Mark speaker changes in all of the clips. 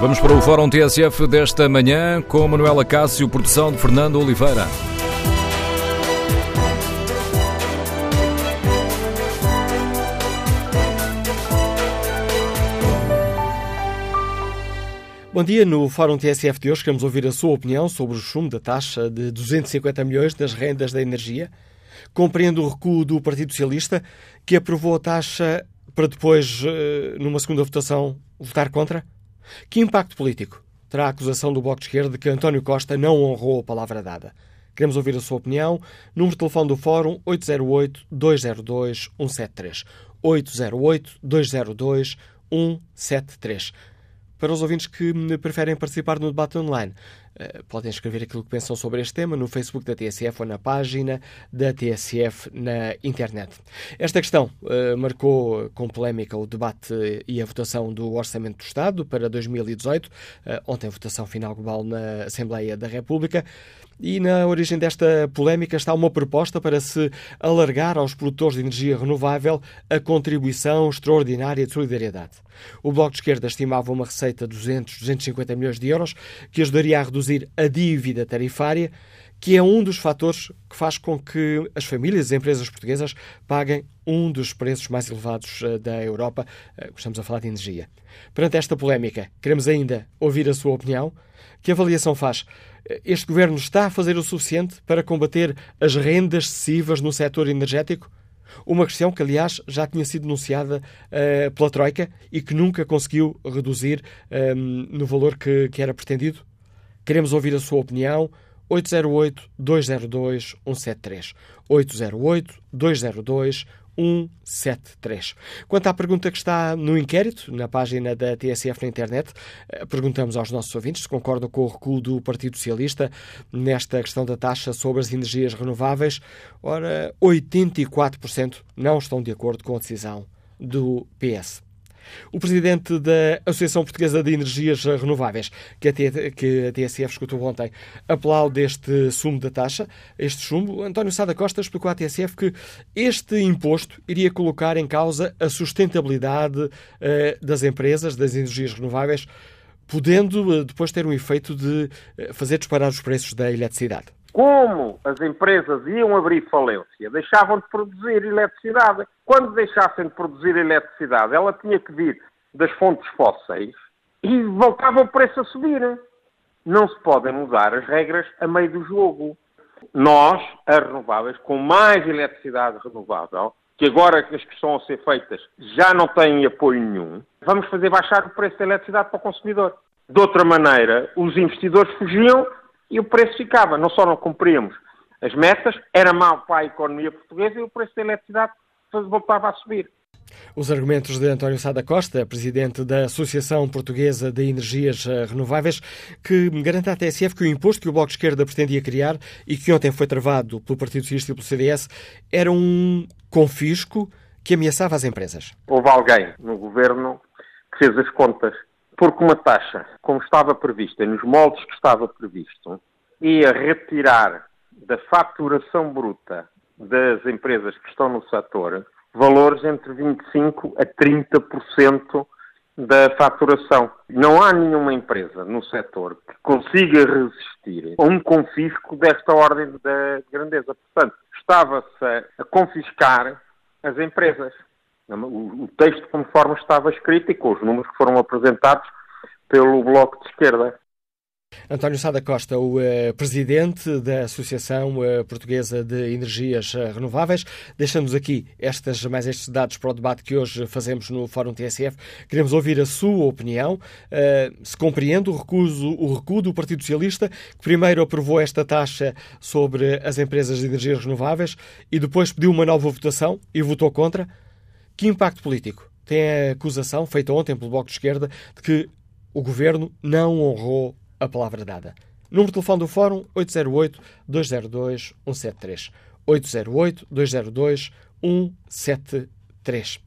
Speaker 1: Vamos para o Fórum TSF desta manhã com Manuela Cássio, produção de Fernando Oliveira.
Speaker 2: Bom dia, no Fórum TSF de hoje queremos ouvir a sua opinião sobre o chumbo da taxa de 250 milhões das rendas da energia. Compreendo o recuo do Partido Socialista, que aprovou a taxa para depois, eh, numa segunda votação, votar contra? Que impacto político terá a acusação do Bloco de Esquerda de que António Costa não honrou a palavra dada? Queremos ouvir a sua opinião. Número de telefone do Fórum 808-202-173. 808-202-173. Para os ouvintes que preferem participar no debate online, podem escrever aquilo que pensam sobre este tema no Facebook da TSF ou na página da TSF na internet. Esta questão uh, marcou com polémica o debate e a votação do Orçamento do Estado para 2018, uh, ontem votação final global na Assembleia da República. E na origem desta polémica está uma proposta para se alargar aos produtores de energia renovável a contribuição extraordinária de solidariedade. O Bloco de Esquerda estimava uma receita de 200, 250 milhões de euros que ajudaria a reduzir a dívida tarifária, que é um dos fatores que faz com que as famílias e as empresas portuguesas paguem um dos preços mais elevados eh, da Europa. Eh, estamos a falar de energia. Perante esta polémica, queremos ainda ouvir a sua opinião. Que avaliação faz? Este governo está a fazer o suficiente para combater as rendas excessivas no setor energético? Uma questão que, aliás, já tinha sido denunciada uh, pela Troika e que nunca conseguiu reduzir um, ehm, no valor que, que era pretendido? Queremos ouvir a sua opinião. 808-202-173. 808-202-173. 173. Quanto à pergunta que está no inquérito, na página da TSF na internet, eh, perguntamos aos nossos ouvintes se concordam com o recuo do Partido Socialista nesta questão da taxa sobre as energias renováveis. Ora, 84% não estão de acordo com a decisão do PS. O presidente da Associação Portuguesa de Energias Renováveis, que a, TSF escutou ontem, aplaude este sumo da taxa, este chumbo. António Sada Costa explicou à TSF que este imposto iria colocar em causa a sustentabilidade uh, das empresas, das energias renováveis, podendo uh, depois ter um efeito de uh, fazer disparar os preços da eletricidade
Speaker 3: como as empresas iam abrir falência, deixavam de produzir eletricidade. Quando deixassem de produzir eletricidade, ela tinha que vir das fontes fósseis e voltava o preço a subir. Não se podem mudar as regras a meio do jogo. Nós, as renováveis, com mais eletricidade renovável, que agora as que estão a ser feitas já não têm apoio nenhum, vamos fazer baixar o preço da eletricidade para o consumidor. De outra maneira, os investidores fugiam e o preço ficava. Não só não cumpríamos as metas, era mau para a economia portuguesa e o preço da eletricidade voltava a subir.
Speaker 2: Os argumentos de António Sada Costa, presidente da Associação Portuguesa de Energias eh, Renováveis, que garante à TSF que o imposto que o Bloco de Esquerda pretendia criar e que ontem foi travado pelo Partido Socialista e pelo CDS era um confisco que ameaçava as empresas.
Speaker 3: Houve alguém no governo que fez as contas porque uma taxa, como estava prevista, nos moldes que estava previsto, ia retirar da faturação bruta das empresas que estão no setor valores entre 25% a 30% da faturação. Não há nenhuma empresa no setor que consiga resistir a um confisco desta ordem de grandeza. Portanto, estava-se a confiscar as empresas. O, texto conforme estava escrito e com os números que foram apresentados pelo Bloco de Esquerda.
Speaker 2: António Sada Costa, o uh, presidente da Associação uh, Portuguesa de Energias uh, Renováveis, deixamos aqui estas, mais estes dados para o debate que hoje fazemos no Fórum TSF. Queremos ouvir a sua opinião. se compreende o, recuso, o recuo do Partido Socialista, que primeiro aprovou esta taxa sobre as empresas de energias renováveis e depois pediu uma nova votação e votou contra. Que impacto político tem a acusação feita ontem pelo Bloco de Esquerda de que o Governo não honrou a palavra dada. Número de telefone do Fórum 808-202-173. 808-202-173.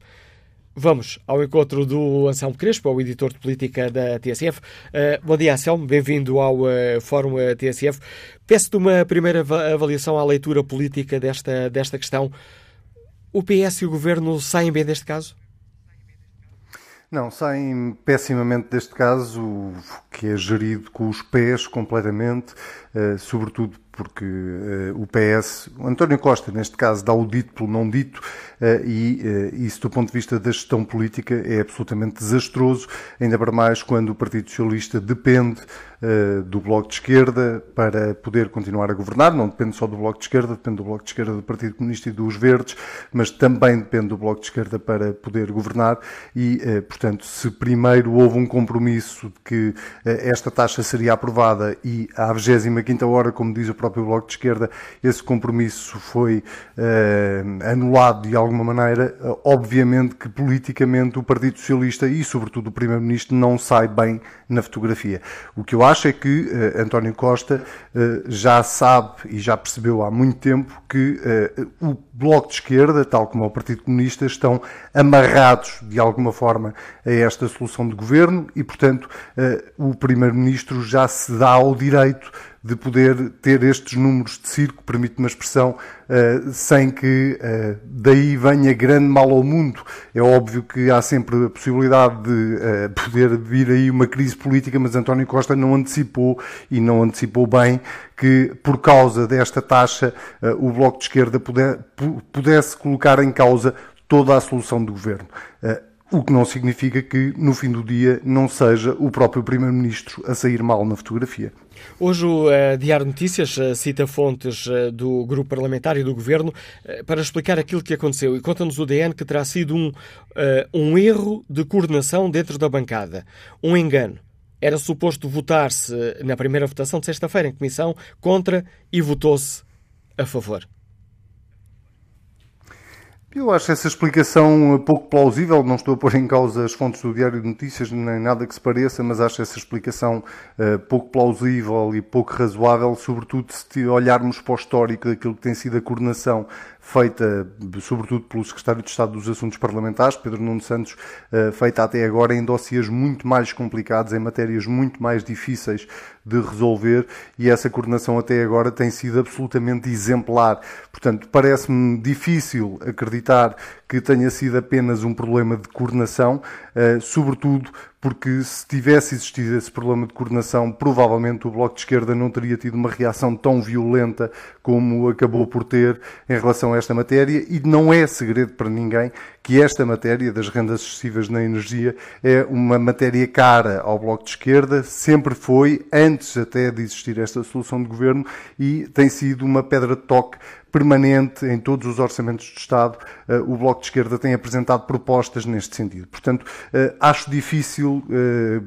Speaker 2: Vamos ao encontro do Anselmo Crespo, o editor de política da TSF. Uh, eh, bom dia, Anselmo, bem-vindo ao uh, Fórum uh, TSF. Peço-te uma primeira avaliação à leitura política desta, desta questão. O PS e o Governo saem bem deste caso?
Speaker 4: Não, saem pessimamente deste caso, que é gerido com os pés completamente, uh, sobretudo porque uh, o PS, o António Costa, neste caso, dá o dito pelo não dito, uh, e uh, isso, do ponto de vista da gestão política, é absolutamente desastroso, ainda para mais quando o Partido Socialista depende do Bloco de Esquerda para poder continuar a governar. Não depende só do Bloco de Esquerda, depende do Bloco de Esquerda, do Partido Comunista e dos Verdes, mas também depende do Bloco de Esquerda para poder governar. E, portanto, se primeiro houve um compromisso de que esta taxa seria aprovada e à 25 hora, como diz o próprio Bloco de Esquerda, esse compromisso foi uh, anulado de alguma maneira. Uh, obviamente que politicamente o Partido Socialista e, sobretudo, o Primeiro-Ministro não sai bem na fotografia. O que eu acho é que uh, António Costa já sabe e já percebeu há muito tempo que o Bloco de Esquerda, tal como o Partido Comunista, estão amarrados de alguma forma a esta solução de governo e, portanto, o Primeiro-Ministro já se dá ao direito de poder ter estes números de circo, permite uma expressão, uh, sem que uh, daí venha grande mal ao mundo. É óbvio que há sempre a possibilidade de uh, poder vir aí uma crise política, mas António Costa não antecipou e não antecipou bem que, por causa desta taxa, o Bloco de Esquerda pudesse colocar em causa toda a solução do governo. O que não significa que, no fim do dia, não seja o próprio Primeiro-Ministro a sair mal na fotografia.
Speaker 2: Hoje o uh, Diário Notícias uh, cita fontes uh, do grupo parlamentar e do governo para explicar aquilo que aconteceu e conta-nos o DN que terá sido um, um erro de coordenação dentro da bancada, um engano. Era suposto votar-se na primeira votação de sexta-feira em comissão contra e votou-se a favor.
Speaker 4: Eu acho essa explicação pouco plausível, não estou a pôr em causa as fontes do Diário de Notícias, nem nada que se pareça, mas acho essa explicação uh, pouco plausível e pouco razoável, sobretudo se olharmos para o histórico daquilo que tem sido a coordenação feita sobretudo pelo Secretário de Estado dos Assuntos Parlamentares, Pedro Nuno Santos, uh, feita até agora em dossiês muito mais complicados, em matérias muito mais difíceis de resolver e essa coordenação até agora tem sido absolutamente exemplar. Portanto, parece-me difícil acreditar que tenha sido apenas um problema de coordenação, uh, sobretudo porque se tivesse existido esse problema de coordenação, provavelmente o Bloco de Esquerda não teria tido uma reação tão violenta como acabou por ter em relação a esta matéria, e não é segredo para ninguém que esta matéria das rendas excessivas na energia é uma matéria cara ao Bloco de Esquerda, sempre foi, antes até de existir esta solução de governo, e tem sido uma pedra de toque permanente em todos os orçamentos de Estado, eh, o Bloco de Esquerda tem apresentado propostas neste sentido. Portanto, eh, acho difícil eh,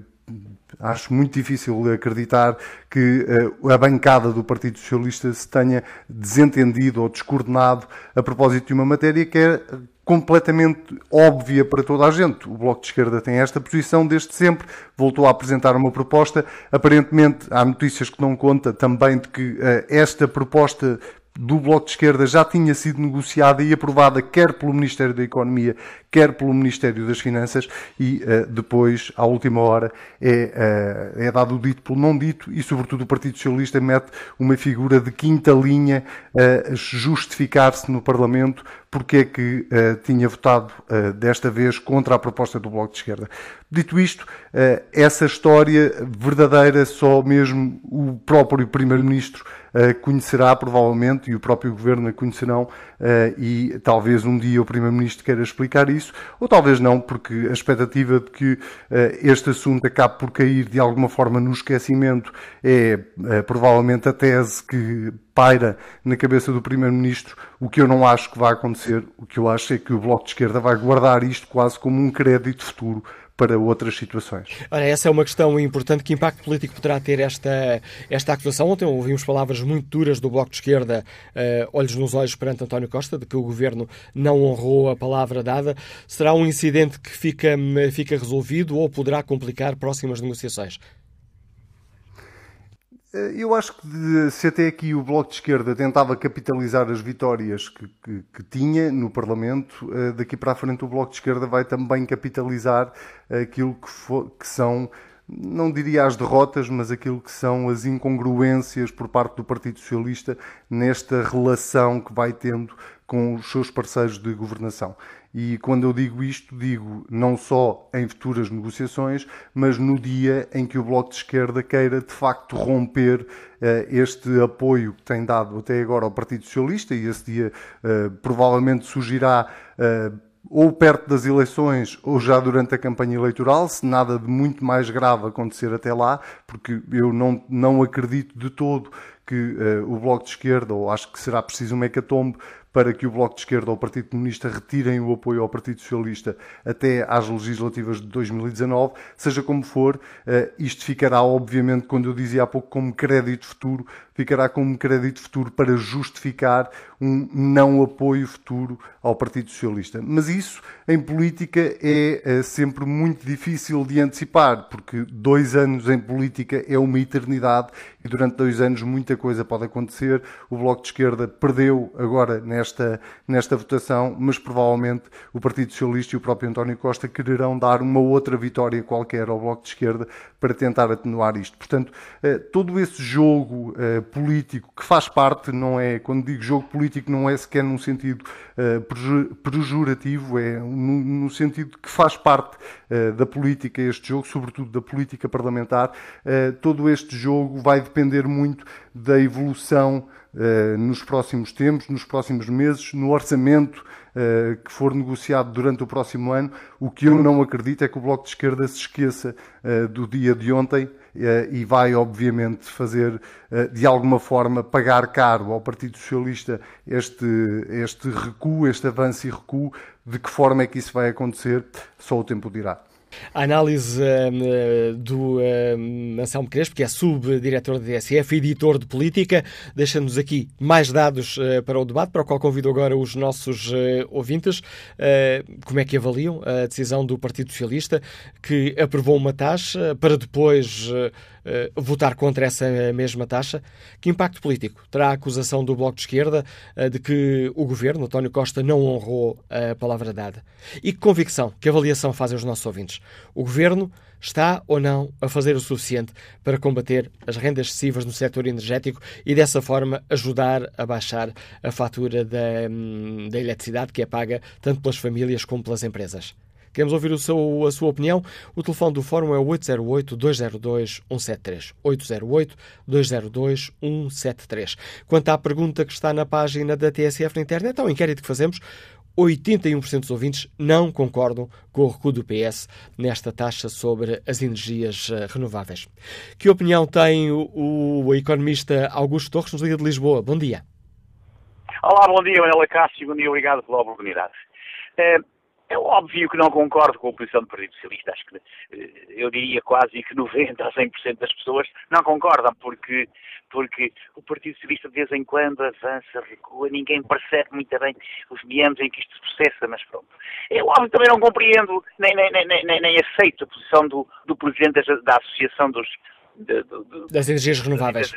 Speaker 4: acho muito difícil acreditar que a bancada do Partido Socialista se tenha desentendido ou descoordenado a propósito de uma matéria que é completamente óbvia para toda a gente. O Bloco de Esquerda tem esta posição desde sempre, voltou a apresentar uma proposta. Aparentemente, há notícias que não conta também de que esta proposta do Bloco de Esquerda já tinha sido negociada e aprovada quer pelo Ministério da Economia, quer pelo Ministério das Finanças e uh, depois, à última hora, é, uh, é dado o dito pelo não dito e, sobretudo, o Partido Socialista mete uma figura de quinta linha a uh, justificar-se no Parlamento porque é que uh, tinha votado desta vez contra a proposta do Bloco de Esquerda. Dito isto, essa história verdadeira só mesmo o próprio Primeiro-Ministro conhecerá provavelmente e o próprio Governo a conhecerão e talvez um dia o Primeiro-Ministro queira explicar isso, ou talvez não, porque a expectativa de que este assunto acabe por cair de alguma forma no esquecimento é provavelmente a tese que paira na cabeça do Primeiro-Ministro, o que eu não acho que vai acontecer. O que eu acho é que o Bloco de Esquerda vai guardar isto quase como um crédito futuro para outras situações.
Speaker 2: Ora, essa é uma questão importante. Que impacto político poderá ter esta, esta acusação? Ontem ouvimos palavras muito duras do Bloco de Esquerda, uh, olhos nos olhos perante António Costa, de que o Governo não honrou a palavra dada. Será um incidente que fica, fica resolvido ou poderá complicar próximas negociações?
Speaker 4: Eh, eu acho que se até aqui o Bloco de Esquerda tentava capitalizar as vitórias que, que, que, tinha no Parlamento, eh, daqui para a frente o Bloco de Esquerda vai também capitalizar aquilo que, for, que são, não diria as derrotas, mas aquilo que são as incongruências por parte do Partido Socialista nesta relação que vai tendo com os seus parceiros de governação. E quando eu digo isto, digo não só em futuras negociações, mas no dia em que o Bloco de Esquerda queira de facto romper uh, este apoio que tem dado até agora ao Partido Socialista, e esse dia uh, provavelmente surgirá uh, ou perto das eleições ou já durante a campanha eleitoral, se nada de muito mais grave acontecer até lá, porque eu não, não acredito de todo que uh, o Bloco de Esquerda, ou acho que será preciso um hecatombe para que o Bloco de Esquerda ou o Partido Comunista retirem o apoio ao Partido Socialista até às legislativas de 2019, seja como for, uh, isto ficará, obviamente, quando eu dizia há pouco, como crédito futuro, ficará como crédito futuro para justificar um não apoio futuro ao Partido Socialista. Mas isso, em política, é, é sempre muito difícil de antecipar, porque dois anos em política é uma eternidade e durante dois anos muita coisa pode acontecer. O Bloco de Esquerda perdeu agora nesta, nesta votação, mas provavelmente o Partido Socialista e o próprio António Costa quererão dar uma outra vitória qualquer ao Bloco de Esquerda para tentar atenuar isto. Portanto, eh, todo esse jogo eh, político que faz parte, não é, quando digo jogo político, não é sequer num sentido uh, pejorativo, é no, sentido que faz parte da política este jogo, sobretudo da política parlamentar. Todo este jogo vai depender muito da evolução nos próximos tempos, nos próximos meses, no orçamento que for negociado durante o próximo ano. O que eu não acredito é que o Bloco de Esquerda se esqueça do dia de ontem e vai, obviamente, fazer, de alguma forma, pagar caro ao Partido Socialista este, este recuo, este avanço e recuo. De que forma é que isso vai acontecer? Só o tempo dirá.
Speaker 2: A análise uh, do uh, Anselmo Crespo, que é subdiretor da DSF, editor de política, deixa-nos aqui mais dados uh, para o debate, para o qual convido agora os nossos uh, ouvintes. como é que avaliam a decisão do Partido Socialista, que aprovou uma taxa para depois uh, votar contra essa mesma taxa? Que impacto político terá a acusação do Bloco de Esquerda uh, de que o governo, António Costa, não honrou a palavra dada? E que convicção, que avaliação fazem os nossos ouvintes? O governo está ou não a fazer o suficiente para combater as rendas excessivas no setor energético e dessa forma ajudar a baixar a fatura da, hum, da eletricidade que é paga tanto pelas famílias como pelas empresas? Queremos ouvir o seu, a sua opinião. O telefone do Fórum é 808-202-173. 808-202-173. Quanto à pergunta que está na página da TSF na internet, ao inquérito que fazemos, 81% dos ouvintes não concordam com o recuo do PS nesta taxa sobre as energias eh, renováveis. Que opinião tem o, o economista Augusto Torres, nos Liga de Lisboa? Bom dia.
Speaker 5: Olá, bom dia, Manela Cássio. Bom dia, obrigado pela oportunidade. É, é óbvio que não concordo com a posição do Partido Socialista. Acho que eh, eu diria quase que 90% a 100% das pessoas não concordam, porque, porque o Partido Socialista de vez em quando avança, recua, ninguém percebe muito bem os meandros em que isto se processa, mas pronto. Eu óbvio também não compreendo, nem, nem, nem, nem, aceito a posição do, do Presidente da, Associação dos,
Speaker 2: das Energias Renováveis.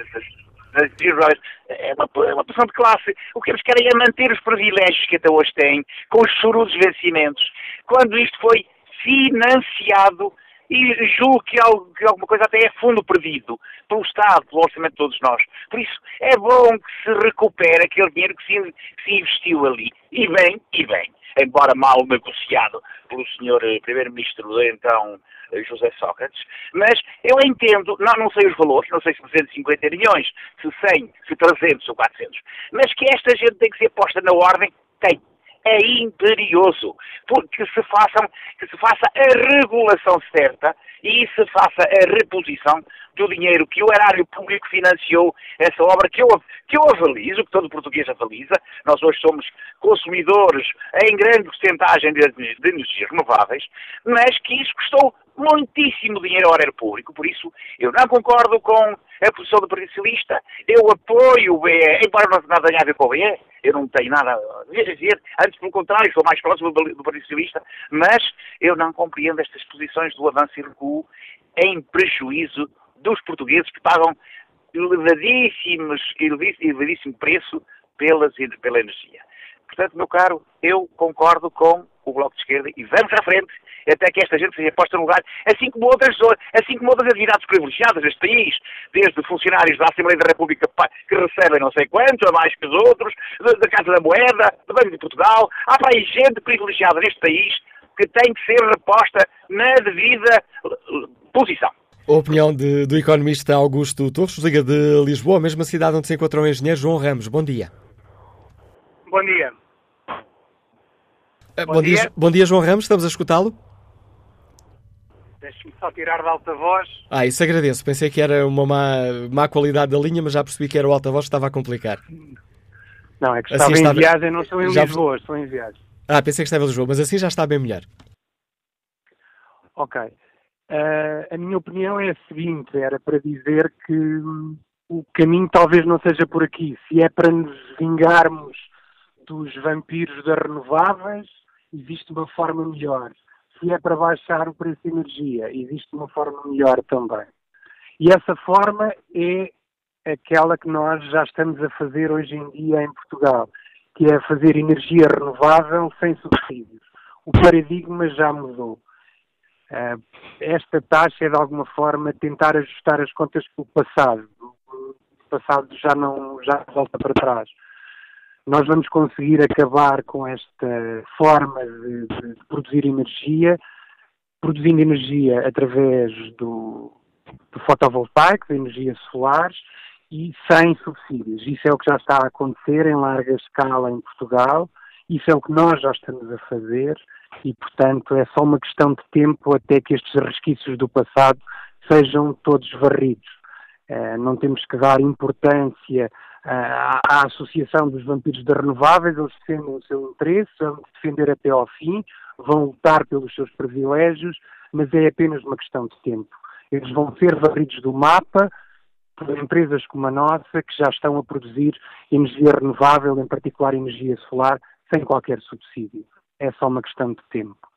Speaker 5: É uma, é uma posição de classe. O que eles querem é manter os privilégios que até hoje têm, com os chorudos vencimentos, quando isto foi financiado e julgo que, algo, que alguma coisa até é fundo perdido pelo Estado, pelo orçamento de todos nós. Por isso, é bom que se recupere aquele dinheiro que se, que se investiu ali. E bem, e bem, embora mal negociado pelo senhor eh, Primeiro-Ministro, então eh, José Sócrates, mas eu entendo, não, não sei os valores, não sei se 250 milhões, se 100, se 300 ou 400, mas que esta gente tem que ser posta na ordem, tem. É imperioso, porque se, façam, que se faça a regulação certa e se faça a reposição do dinheiro que o erário público financiou essa obra, que eu, que eu avalizo, que todo português avaliza. Nós hoje somos consumidores em grande porcentagem de, de energias renováveis, mas que isso custou muitíssimo dinheiro ao erário público. Por isso, eu não concordo com a posição do Partido Socialista, eu apoio o BE, embora não tenha nada a ver com o BE, eu não tenho nada a dizer, antes pelo contrário, sou mais próximo do Partido Socialista, mas eu não compreendo estas posições do avanço e recuo em prejuízo dos portugueses que pagam elevadíssimos, elevadíssimo preço pelas, pela energia. Portanto, meu caro, eu concordo com o Bloco de Esquerda e vamos à frente até que esta gente seja posta no lugar, assim como outras, assim como outras atividades privilegiadas deste país, desde funcionários da Assembleia da República que recebem não sei quanto, a mais que os outros, da Casa da Moeda, do Banco de Portugal. Há para aí gente privilegiada neste país que tem que ser reposta na devida posição.
Speaker 2: A opinião de, do economista Augusto Torres, liga de Lisboa, a mesma cidade onde se encontra o engenheiro João Ramos. Bom dia.
Speaker 6: Bom dia.
Speaker 2: Uh, bom, bom, dia. dia. bom dia, João Ramos, estamos a escutá-lo.
Speaker 6: Deixe-me só tirar da alta voz.
Speaker 2: Ah, isso agradeço. Pensei que era uma má, má qualidade da linha, mas já percebi que era o alta voz que estava a complicar.
Speaker 6: Não, é que assim estava em viagem, não estou em já... Lisboa, estou em viagem.
Speaker 2: Ah, pensei que estava em Lisboa, mas assim já está bem melhor.
Speaker 6: Ok. Uh, a minha opinião é a seguinte: era para dizer que o caminho talvez não seja por aqui. Se é para nos vingarmos dos vampiros das renováveis, existe uma forma melhor. Se é para baixar o preço de energia, existe uma forma melhor também. E essa forma é aquela que nós já estamos a fazer hoje em dia em Portugal, que é fazer energia renovável sem subsídios. O paradigma já mudou. Uh, esta taxa é de alguma forma tentar ajustar as contas com o passado. O passado já não já volta para trás nós vamos conseguir acabar com esta forma de, de, produzir energia, produzindo energia através do, do fotovoltaico, de energias solares e sem subsídios. Isso é o que já está a acontecer em larga escala em Portugal, isso é o que nós já estamos a fazer e, portanto, é só uma questão de tempo até que estes resquícios do passado sejam todos varridos. Uh, não temos que dar importância à, à Associação dos Vampiros das Renováveis, eles defendem o seu interesse, vão defender até ao fim, vão lutar pelos seus privilégios, mas é apenas uma questão de tempo. Eles vão ser varridos do mapa por empresas como a nossa, que já estão a produzir energia renovável, em particular energia solar, sem qualquer subsídio. É só uma questão de tempo.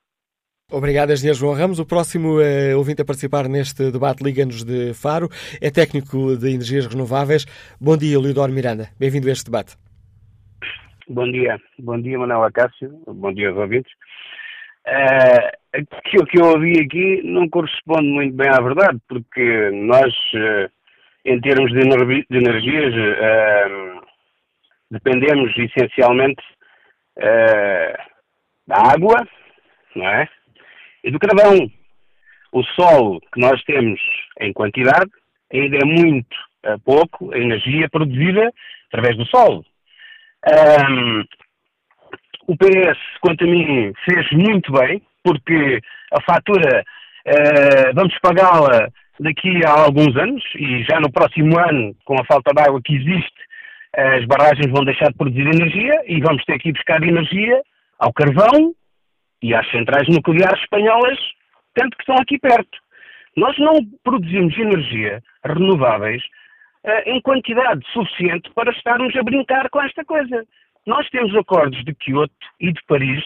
Speaker 2: Obrigado, Engenheiro João Ramos. O próximo uh, ouvinte a participar neste debate Liga-nos de Faro é técnico de energias renováveis. Bom dia, Leodoro Miranda. Bem-vindo a este debate.
Speaker 7: Bom dia. Bom dia, Manuel Acácio. Bom dia aos ouvintes. Uh, aquilo que eu ouvi aqui não corresponde muito bem à verdade, porque nós, uh, em termos de, energi de energias, uh, dependemos essencialmente da água, não é? E do carvão. O sol que nós temos em quantidade ainda é muito uh, pouco a energia produzida através do sol. Um, o PS, quanto a mim, fez muito bem, porque a fatura uh, vamos pagá-la daqui a alguns anos e já no próximo ano, com a falta de água que existe, as barragens vão deixar de produzir energia e vamos ter que ir buscar energia ao carvão e às centrais nucleares espanholas, tanto que estão aqui perto. Nós não produzimos energia renováveis uh, em quantidade suficiente para estarmos a brincar com esta coisa. Nós temos acordos de Kyoto e de Paris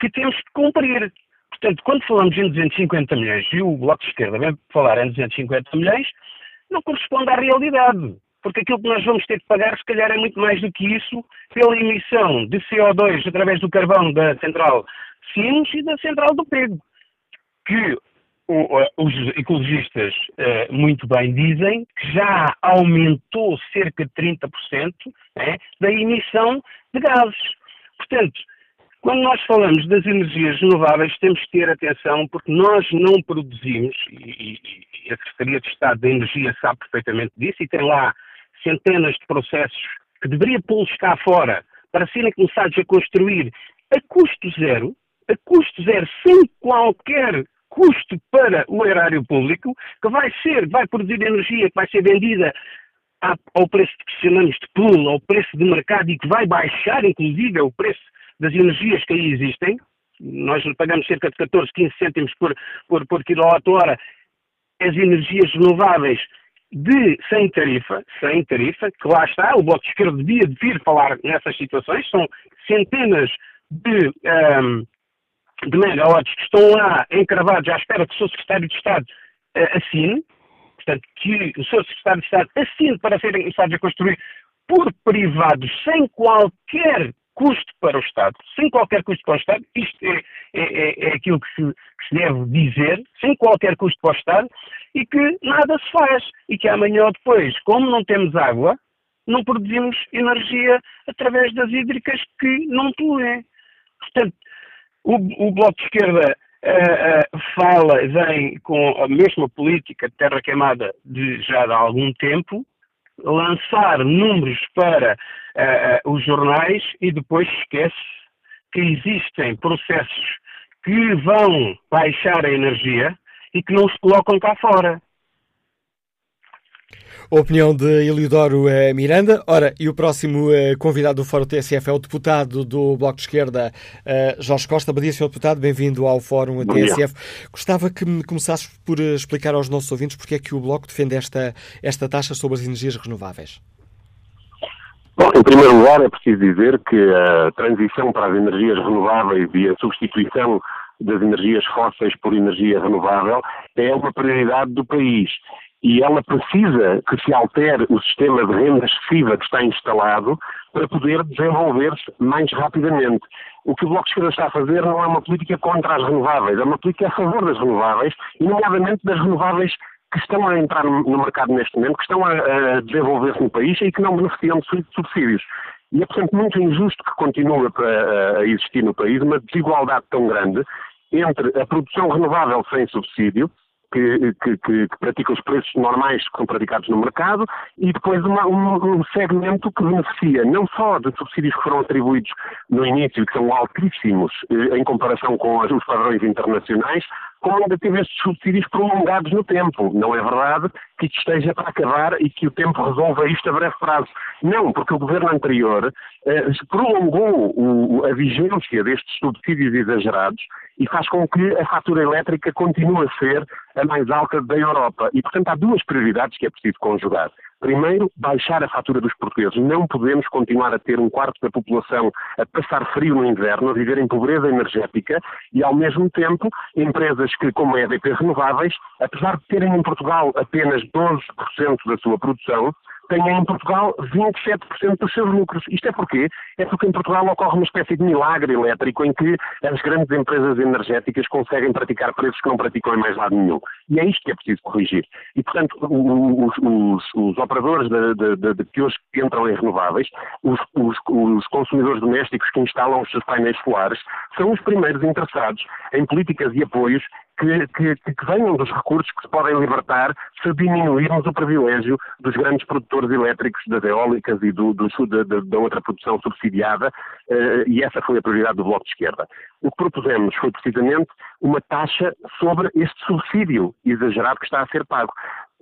Speaker 7: que temos que cumprir. Portanto, quando falamos em 250 milhões, e o Bloco de Esquerda vem falar em 250 milhões, não corresponde à realidade. Porque aquilo que nós vamos ter que pagar, se calhar, é muito mais do que isso pela emissão de CO2 através do carvão da central E da Central do Pego, que os ecologistas uh, muito bem dizem que já aumentou cerca de 30% né, da emissão de gases. Portanto, quando nós falamos das energias renováveis, temos que ter atenção, porque nós não produzimos, e, e a Secretaria de Estado da Energia sabe perfeitamente disso, e tem lá centenas de processos que deveria pô-los cá fora para serem começados a construir a custo zero, a custo zero, sem qualquer custo para o erário público, que vai ser, vai produzir energia que vai ser vendida ao preço que chamamos de pool, ao preço de mercado e que vai baixar, inclusive, o preço das energias que aí existem. Nós pagamos cerca de 14, 15 cêntimos por, por, por quilowatt-hora. As energias renováveis de sem tarifa, sem tarifa, que lá está, o Bloco de Esquerda devia vir falar nessas situações, são centenas de um, de megawatts que estão lá encravados à espera que o seu secretário de Estado uh, assine, portanto, que o seu secretário de Estado assine para serem começados a construir por privados sem qualquer custo para o Estado. Sem qualquer custo para o Estado, isto é, é, é, é aquilo que se, que se, deve dizer, sem qualquer custo para o Estado, e que nada se faz. E que amanhã ou depois, como não temos água, não produzimos energia através das hídricas que não poluem. Portanto, o, o Bloco de Esquerda uh, uh, fala, vem com a mesma política de terra queimada de já de algum tempo, lançar números para uh, os jornais e depois esquece que existem processos que vão baixar a energia e que não se colocam cá fora.
Speaker 2: Opinião de Eliodoro eh, Miranda. Ora, e o próximo eh, convidado do Fórum TSF é o deputado do Bloco de Esquerda, eh, Jorge Costa. Bom dia, Sr. Deputado, bem-vindo ao Fórum Bom TSF. Dia. Gostava que me começasses por explicar aos nossos ouvintes porque é que o Bloco defende esta, esta taxa sobre as energias renováveis.
Speaker 8: Bom, em primeiro lugar, é preciso dizer que a transição para as energias renováveis e a substituição das energias fósseis por energia renovável é uma prioridade do país e ela precisa que se altere o sistema de renda excessiva que está instalado para poder desenvolver-se mais rapidamente. O que o Bloco de Esquerda está a fazer não é uma política contra as renováveis, é uma política a favor das renováveis, e nomeadamente das renováveis que estão a entrar no mercado neste momento, que estão a, a desenvolver-se no país e que não beneficiam de subsídios. E é, portanto, muito injusto que continue a, a existir no país uma desigualdade tão grande entre a produção renovável sem subsídio que, que, que, os preços normais que são praticados no mercado e depois uma, um, um, segmento que beneficia não só de subsídios que foram atribuídos no início, que são altíssimos eh, em comparação com os padrões internacionais, como ainda teve estes subsídios prolongados no tempo. Não é verdade que isto esteja para acabar e que o tempo resolva isto a breve prazo. Não, porque o governo anterior eh, prolongou o, a vigência destes subsídios exagerados e faz com que a fatura elétrica continue a ser a mais alta da Europa. E, portanto, há duas prioridades que é preciso conjugar. Primeiro, baixar a fatura dos portugueses. Não podemos continuar a ter um quarto da população a passar frio no inverno, a viver em pobreza energética e, ao mesmo tempo, empresas que, como a EDP Renováveis, apesar de terem em Portugal apenas 12% da sua produção, têm em Portugal 27% dos seus lucros. Isto é porquê? É porque em Portugal ocorre uma espécie de milagre elétrico em que as grandes empresas energéticas conseguem praticar preços que não praticam em mais lado nenhum. E é isto que é preciso corrigir. E, portanto, os, os, os operadores de, de, de, de, que hoje entram em renováveis, os, os consumidores domésticos que instalam os seus painéis solares, são os primeiros interessados em políticas e apoios que, que, que, venham dos recursos que se podem libertar se diminuirmos o privilégio dos grandes produtores elétricos, das eólicas e do, do, da, da, outra produção subsidiada, uh, e essa foi a prioridade do Bloco de Esquerda. O que propusemos foi precisamente uma taxa sobre este subsídio exagerado que está a ser pago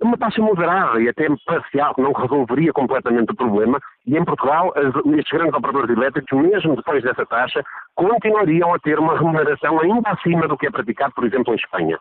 Speaker 8: uma taxa moderada e até parcial, que não resolveria completamente o problema, e em Portugal estes grandes operadores elétricos, mesmo depois dessa taxa, continuariam a ter uma remuneração ainda acima do que é praticado, por exemplo, em Espanha.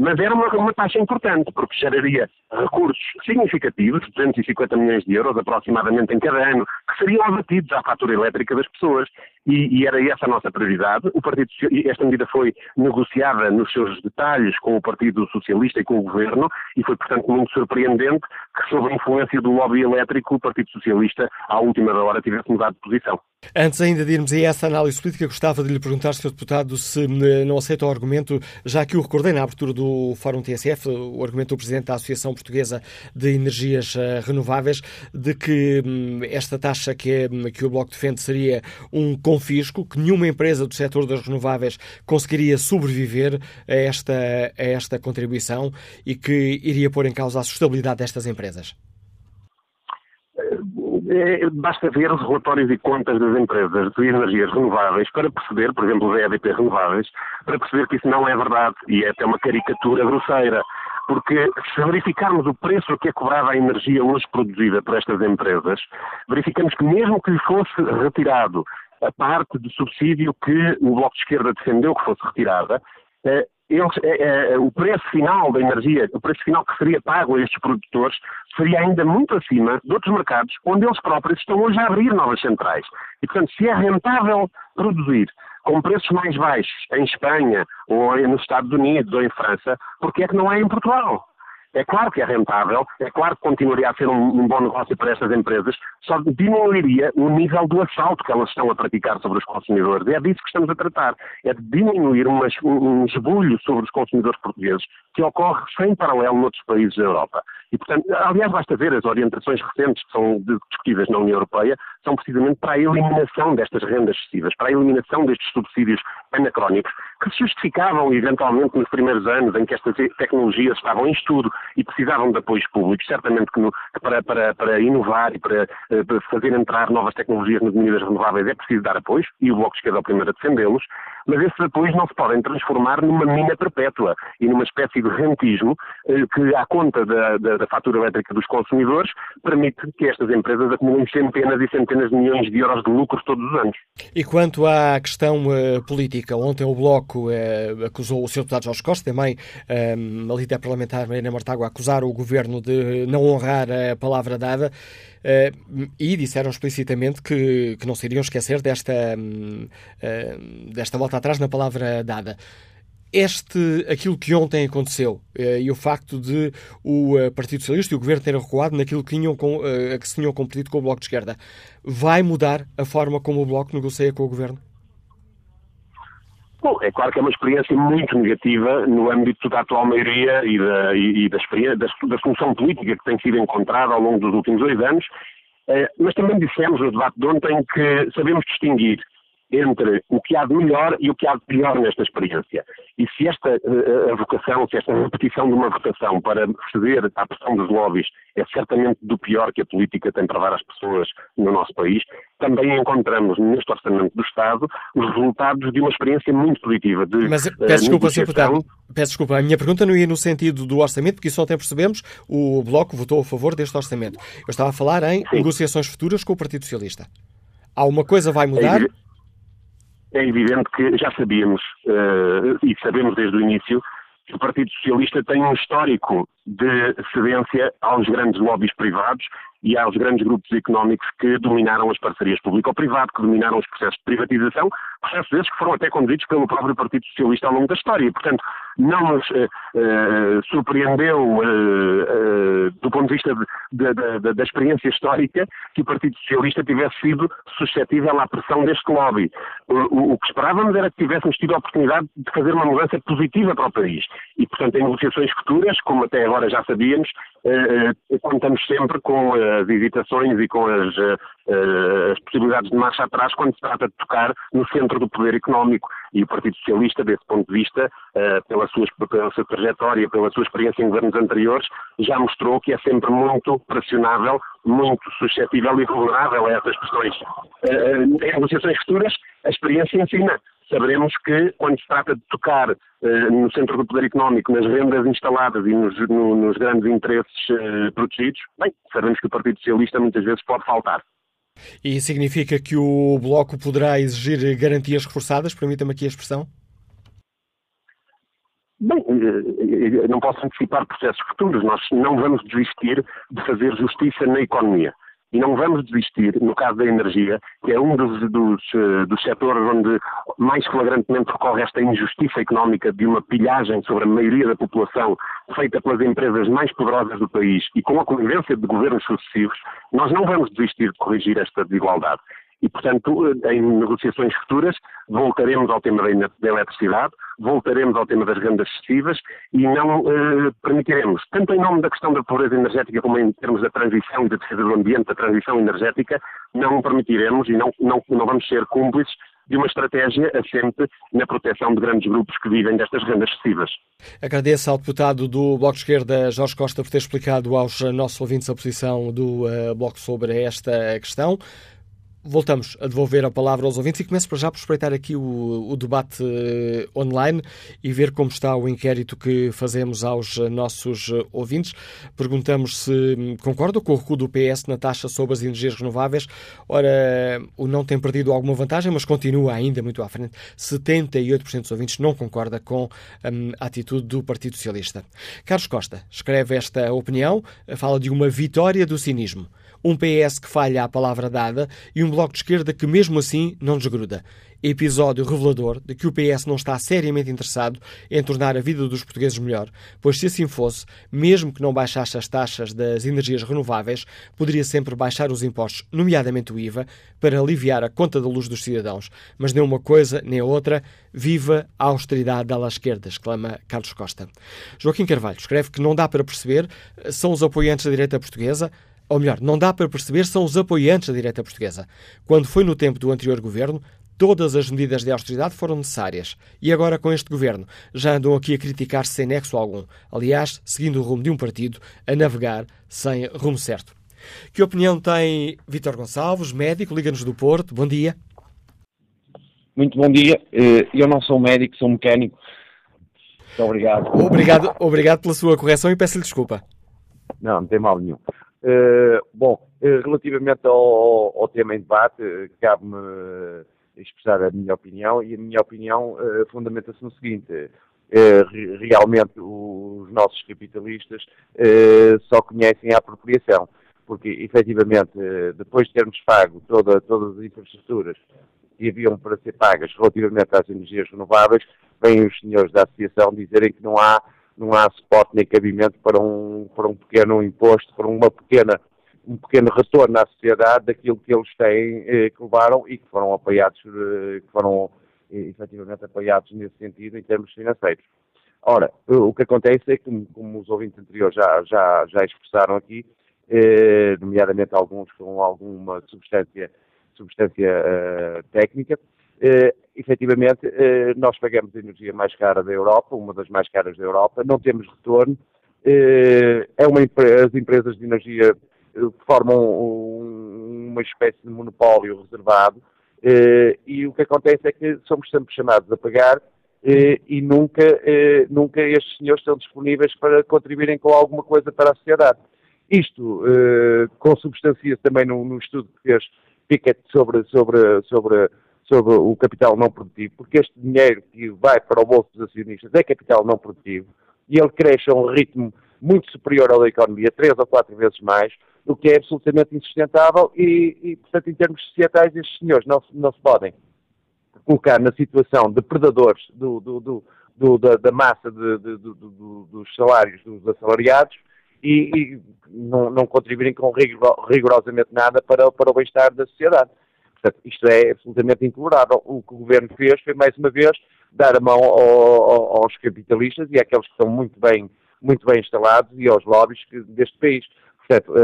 Speaker 8: Mas era uma, uma taxa importante, porque geraria recursos significativos, 250 milhões de euros aproximadamente em cada ano, que seriam abatidos à fatura elétrica das pessoas. E, e era essa a nossa prioridade. O Partido, esta medida foi negociada nos seus detalhes com o Partido Socialista e com o Governo, e foi, portanto, muito surpreendente que, sob a influência do lobby elétrico, o Partido Socialista, à última hora, tivesse mudado de posição.
Speaker 2: Antes ainda de irmos a essa análise política, gostava de lhe perguntar, Sr. Deputado, se eh, não aceita o argumento, já que o recordei na abertura do Fórum TSF, o argumento do Presidente da Associação Portuguesa de Energias eh, Renováveis, de que hum, esta taxa que, é, hum, que o Bloco defende seria um confisco, que nenhuma empresa do setor das renováveis conseguiria sobreviver a esta, a esta contribuição e que iria pôr em causa a sustentabilidade destas empresas.
Speaker 8: É, basta ver os relatórios e contas das empresas de energias renováveis para perceber, por exemplo, da EDP Renováveis, para perceber que isso não é verdade e é até uma caricatura grosseira. Porque se verificarmos o preço que é cobrada a energia hoje produzida por estas empresas, verificamos que mesmo que lhe fosse retirado a parte de subsídio que o Bloco de Esquerda defendeu que fosse retirada, eh, eles, é, é, o preço final da energia, o preço final que seria pago a estes produtores, seria ainda muito acima de outros mercados onde eles próprios estão hoje a abrir novas centrais. E, portanto, se é rentável produzir com preços mais baixos em Espanha, ou nos Estados Unidos, ou em França, porque é que não é em Portugal? É claro que é rentável, é claro que continuaria a ser um, um bom negócio para estas empresas, só diminuiria o nível do assalto que elas estão a praticar sobre os consumidores. É disso que estamos a tratar. É de diminuir um, um esbulho sobre os consumidores portugueses que ocorre sem paralelo noutros países da Europa. E, portanto, aliás, basta ver as orientações recentes que são discutidas na União Europeia, são precisamente para a eliminação destas rendas excessivas, para a eliminação destes subsídios anacrónicos, que se justificavam eventualmente nos primeiros anos em que estas tecnologias estavam em estudo e precisavam de apoios públicos, certamente que, no, que para, para, para, inovar e para, eh, para, fazer entrar novas tecnologias nas medidas renováveis é preciso dar apoios, e o Bloco de Esquerda é o primeiro a defendê-los, mas esses apoios não se podem transformar numa mina perpétua e numa espécie de rentismo eh, que, à conta da, da, da, fatura elétrica dos consumidores, permite que estas empresas acumulem centenas e centenas de milhões de euros de lucros todos os anos.
Speaker 2: E quanto à questão uh, política, ontem o Bloco uh, acusou o Sr. Deputado Jorge Costa, também um, a líder parlamentar Marina Mortágua, a acusar o Governo de não honrar a palavra dada. Uh, e disseram explicitamente que, que não se iriam esquecer desta, desta volta atrás na palavra dada. Este, aquilo que ontem aconteceu e o facto de o Partido Socialista e o Governo terem recuado naquilo que, tinham com, que se tinham competido com o Bloco de Esquerda, vai mudar a forma como o Bloco negocia com o Governo?
Speaker 8: Bom, é claro que é uma experiência muito negativa no âmbito da atual maioria e da, e, e da, da, da solução política que tem sido encontrada ao longo dos últimos dois anos, eh, mas também dissemos no debate de ontem que sabemos distinguir entre o que há de melhor e o que há de pior nesta experiência. E se esta uh, vocação, se esta repetição de uma votação para ceder à pressão dos lobbies é certamente do pior que a política tem para dar às pessoas no nosso país, também encontramos neste Orçamento do Estado os resultados de uma experiência muito positiva. De,
Speaker 2: Mas peço uh, desculpa, Sr. Deputado, peço desculpa, a minha pergunta não ia no sentido do orçamento, porque isso ontem percebemos, o Bloco votou a favor deste orçamento. Eu estava a falar em Sim. negociações futuras com o Partido Socialista. Há uma coisa vai mudar? É
Speaker 8: é evidente que já sabíamos, uh, e sabemos desde o início, que o Partido Socialista tem um histórico de cedência aos grandes lobbies privados e aos grandes grupos económicos que dominaram as parcerias público-privado, que dominaram os processos de privatização, processos esses que foram até conduzidos pelo próprio Partido Socialista ao longo da história. Portanto, não nos uh, uh, surpreendeu, uh, do ponto de vista de, de, de, da experiência histórica, que o Partido Socialista tivesse sido suscetível à pressão deste lobby. O, o, que esperávamos era que tivéssemos tido a oportunidade de fazer uma mudança positiva para o país. E, portanto, em negociações futuras, como até agora já sabíamos, contamos sempre com as hesitações e com as, as possibilidades de marcha atrás quando se trata de tocar no centro do poder económico. E o Partido Socialista, desse ponto de vista, pela, sua, pela sua trajetória, pela sua experiência em governos anteriores, já mostrou que é sempre muito pressionável, muito suscetível e vulnerável a essas questões. Em negociações futuras, a experiência ensina saberemos que, quando se trata de tocar uh, no centro do poder económico, nas rendas instaladas e nos, no, nos grandes interesses uh, protegidos, bem, sabemos que o Partido Socialista muitas vezes pode faltar.
Speaker 2: E significa que o Bloco poderá exigir garantias reforçadas? Permita-me aqui a expressão.
Speaker 8: Bem, eh, não posso antecipar processos futuros. Nós não vamos desistir de fazer justiça na economia. E não vamos desistir, no caso da energia, que é um dos, dos, eh, dos setores onde mais flagrantemente ocorre esta injustiça económica de uma pilhagem sobre a maioria da população feita pelas empresas mais poderosas do país e com a convivência de governos sucessivos, nós não vamos desistir de corrigir esta desigualdade. E, portanto, em negociações futuras, voltaremos ao tema da eletricidade, voltaremos ao tema das rendas excessivas e não eh, permitiremos, tanto em nome da questão da pobreza energética como em termos da transição e da defesa do ambiente, da transição energética, não permitiremos e não, não, não vamos ser cúmplices de uma estratégia assente na proteção de grandes grupos que vivem destas rendas excessivas.
Speaker 2: Agradeço ao deputado do Bloco de Esquerda, Jorge Costa, por ter explicado aos nossos ouvintes a posição do uh, Bloco sobre esta questão. Voltamos a devolver a palavra aos ouvintes e começo para já por espreitar aqui o, o, debate uh, online e ver como está o inquérito que fazemos aos uh, nossos uh, ouvintes. Perguntamos se um, concordam com o recuo do PS na taxa sobre as energias renováveis. Ora, o não tem perdido alguma vantagem, mas continua ainda muito à frente. 78% dos ouvintes não concorda com um, a atitude do Partido Socialista. Carlos Costa escreve esta opinião, fala de uma vitória do cinismo um PS que falha à palavra dada e um Bloco de Esquerda que, mesmo assim, não desgruda. Episódio revelador de que o PS não está seriamente interessado em tornar a vida dos portugueses melhor, pois se assim fosse, mesmo que não baixasse as taxas das energias renováveis, poderia sempre baixar os impostos, nomeadamente o IVA, para aliviar a conta da luz dos cidadãos. Mas nem uma coisa nem a outra, viva a austeridade da ala esquerda, exclama Carlos Costa. Joaquim Carvalho escreve que não dá para perceber, são os apoiantes da direita portuguesa ou melhor, não dá para perceber, são os apoiantes da direita portuguesa. Quando foi no tempo do anterior governo, Todas as medidas de austeridade foram necessárias e agora, com este governo, já andam aqui a criticar sem nexo algum. Aliás, seguindo o rumo de um partido, a navegar sem rumo certo. Que opinião tem Vítor Gonçalves, médico, Liga-nos do Porto? Bom dia.
Speaker 9: Muito bom dia. Eh, eu não sou médico, sou mecânico. Muito obrigado.
Speaker 2: Obrigado, obrigado pela sua correção e peço-lhe desculpa.
Speaker 9: Não, não tem mal nenhum. Uh, bom, uh, relativamente ao, ao, tema em debate, uh, cabe-me expressar a minha opinião e a minha opinião fundamenta-se no seguinte. Realmente os nossos capitalistas só conhecem a apropriação, porque efetivamente depois de termos pago toda, todas as infraestruturas que haviam para ser pagas relativamente às energias renováveis, vêm os senhores da associação dizerem que não há não há suporte nem cabimento para um, para um pequeno imposto, para uma pequena um pequeno retorno à sociedade daquilo que eles têm, eh, que levaram e que foram apoiados, eh, que foram eh, efetivamente apoiados nesse sentido em termos financeiros. Ora, o que acontece é que, como, os ouvintes anteriores já, já, já expressaram aqui, nomeadamente alguns com alguma substância, substância técnica, eh, efetivamente eh, nós pagamos a energia mais cara da Europa, uma das mais caras da Europa, não temos retorno, eh, é uma, as empresas de energia formam um, uma espécie de monopólio reservado, e o que acontece é que somos sempre chamados a pagar e nunca, nunca estes senhores estão disponíveis para contribuírem com alguma coisa para a sociedade. Isto consubstancia-se também no, estudo que fez Pickett sobre, sobre, sobre, sobre o capital não produtivo, porque este dinheiro que vai para o bolso dos acionistas é capital não produtivo e ele cresce a um ritmo muito superior ao da economia, três ou quatro vezes mais, o que é absolutamente insustentável e, e, portanto, em termos societais, estes senhores não, não se podem colocar na situação de predadores do, do, do, da, da, massa de, de, dos salários dos assalariados e, e não, não, contribuírem com rigorosamente nada para, para o bem-estar da sociedade. Portanto, isto é absolutamente intolerável. O que o governo fez foi, mais uma vez, dar a mão ao, ao, aos capitalistas e àqueles que estão muito bem, muito bem instalados e aos lobbies deste país. Portanto,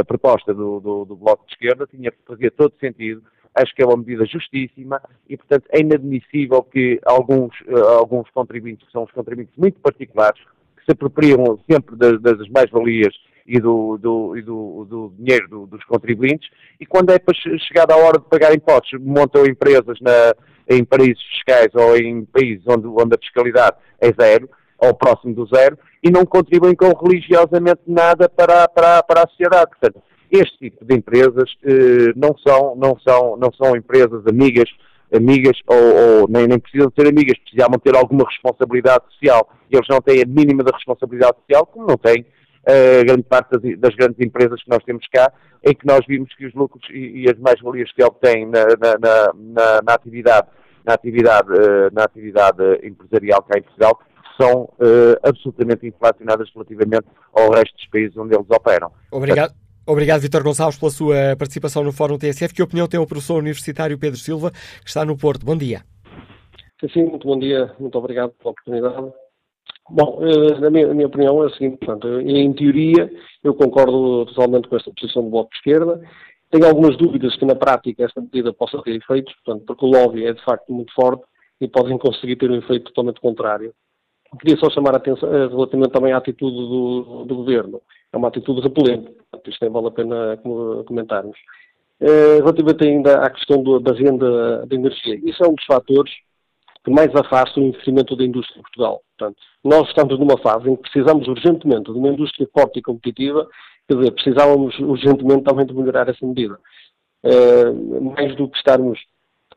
Speaker 9: a proposta do, do, do, Bloco de Esquerda tinha, fazia todo sentido, acho que é uma medida justíssima e, portanto, é inadmissível que alguns, uh, alguns contribuintes, que são os contribuintes muito particulares, que se apropriam sempre das, das mais-valias e do, do, e do, do dinheiro dos contribuintes, e quando é chegada a hora de pagar impostos, montam empresas na, em paraísos fiscais ou em países onde, onde a fiscalidade é zero, ou próximo do zero, e não contribuem com religiosamente nada para, para, para a sociedade. Portanto, este tipo de empresas eh, não, são, não, são, não são empresas amigas, amigas ou, ou nem, nem, precisam ser amigas, precisavam ter alguma responsabilidade social. E eles não têm a mínima da responsabilidade social, como não têm a grande parte das, das, grandes empresas que nós temos cá, em que nós vimos que os lucros e, e as mais-valias que obtêm na, na, na, na, atividade, na atividade, eh, na atividade empresarial cá em Portugal são uh, absolutamente inflacionadas relativamente ao resto dos países onde eles operam.
Speaker 2: Obrigado. Obrigado, Vitor Gonçalves, pela sua participação no Fórum TSF. Que opinião tem o professor universitário Pedro Silva, que está no Porto? Bom dia.
Speaker 10: Sim, muito bom dia. Muito obrigado pela oportunidade. Bom, eh, a minha, minha opinião é a seguinte, portanto, em teoria, eu concordo totalmente com esta posição do Bloco de Esquerda. Tenho algumas dúvidas que na prática esta medida possa ter efeitos, portanto, porque o lobby é de facto muito forte e podem conseguir ter um efeito totalmente contrário. Queria só chamar a atenção eh, relativamente também à atitude do, do Governo. É uma atitude repelente. Isto nem vale a pena comentarmos. Eh, relativamente ainda à questão do, da renda de energia, isso é um dos fatores que mais afasta o investimento da indústria em Portugal. Portanto, nós estamos numa fase em que precisamos urgentemente de uma indústria forte e competitiva, quer dizer, precisávamos urgentemente também de melhorar essa medida. Uh, mais do que estarmos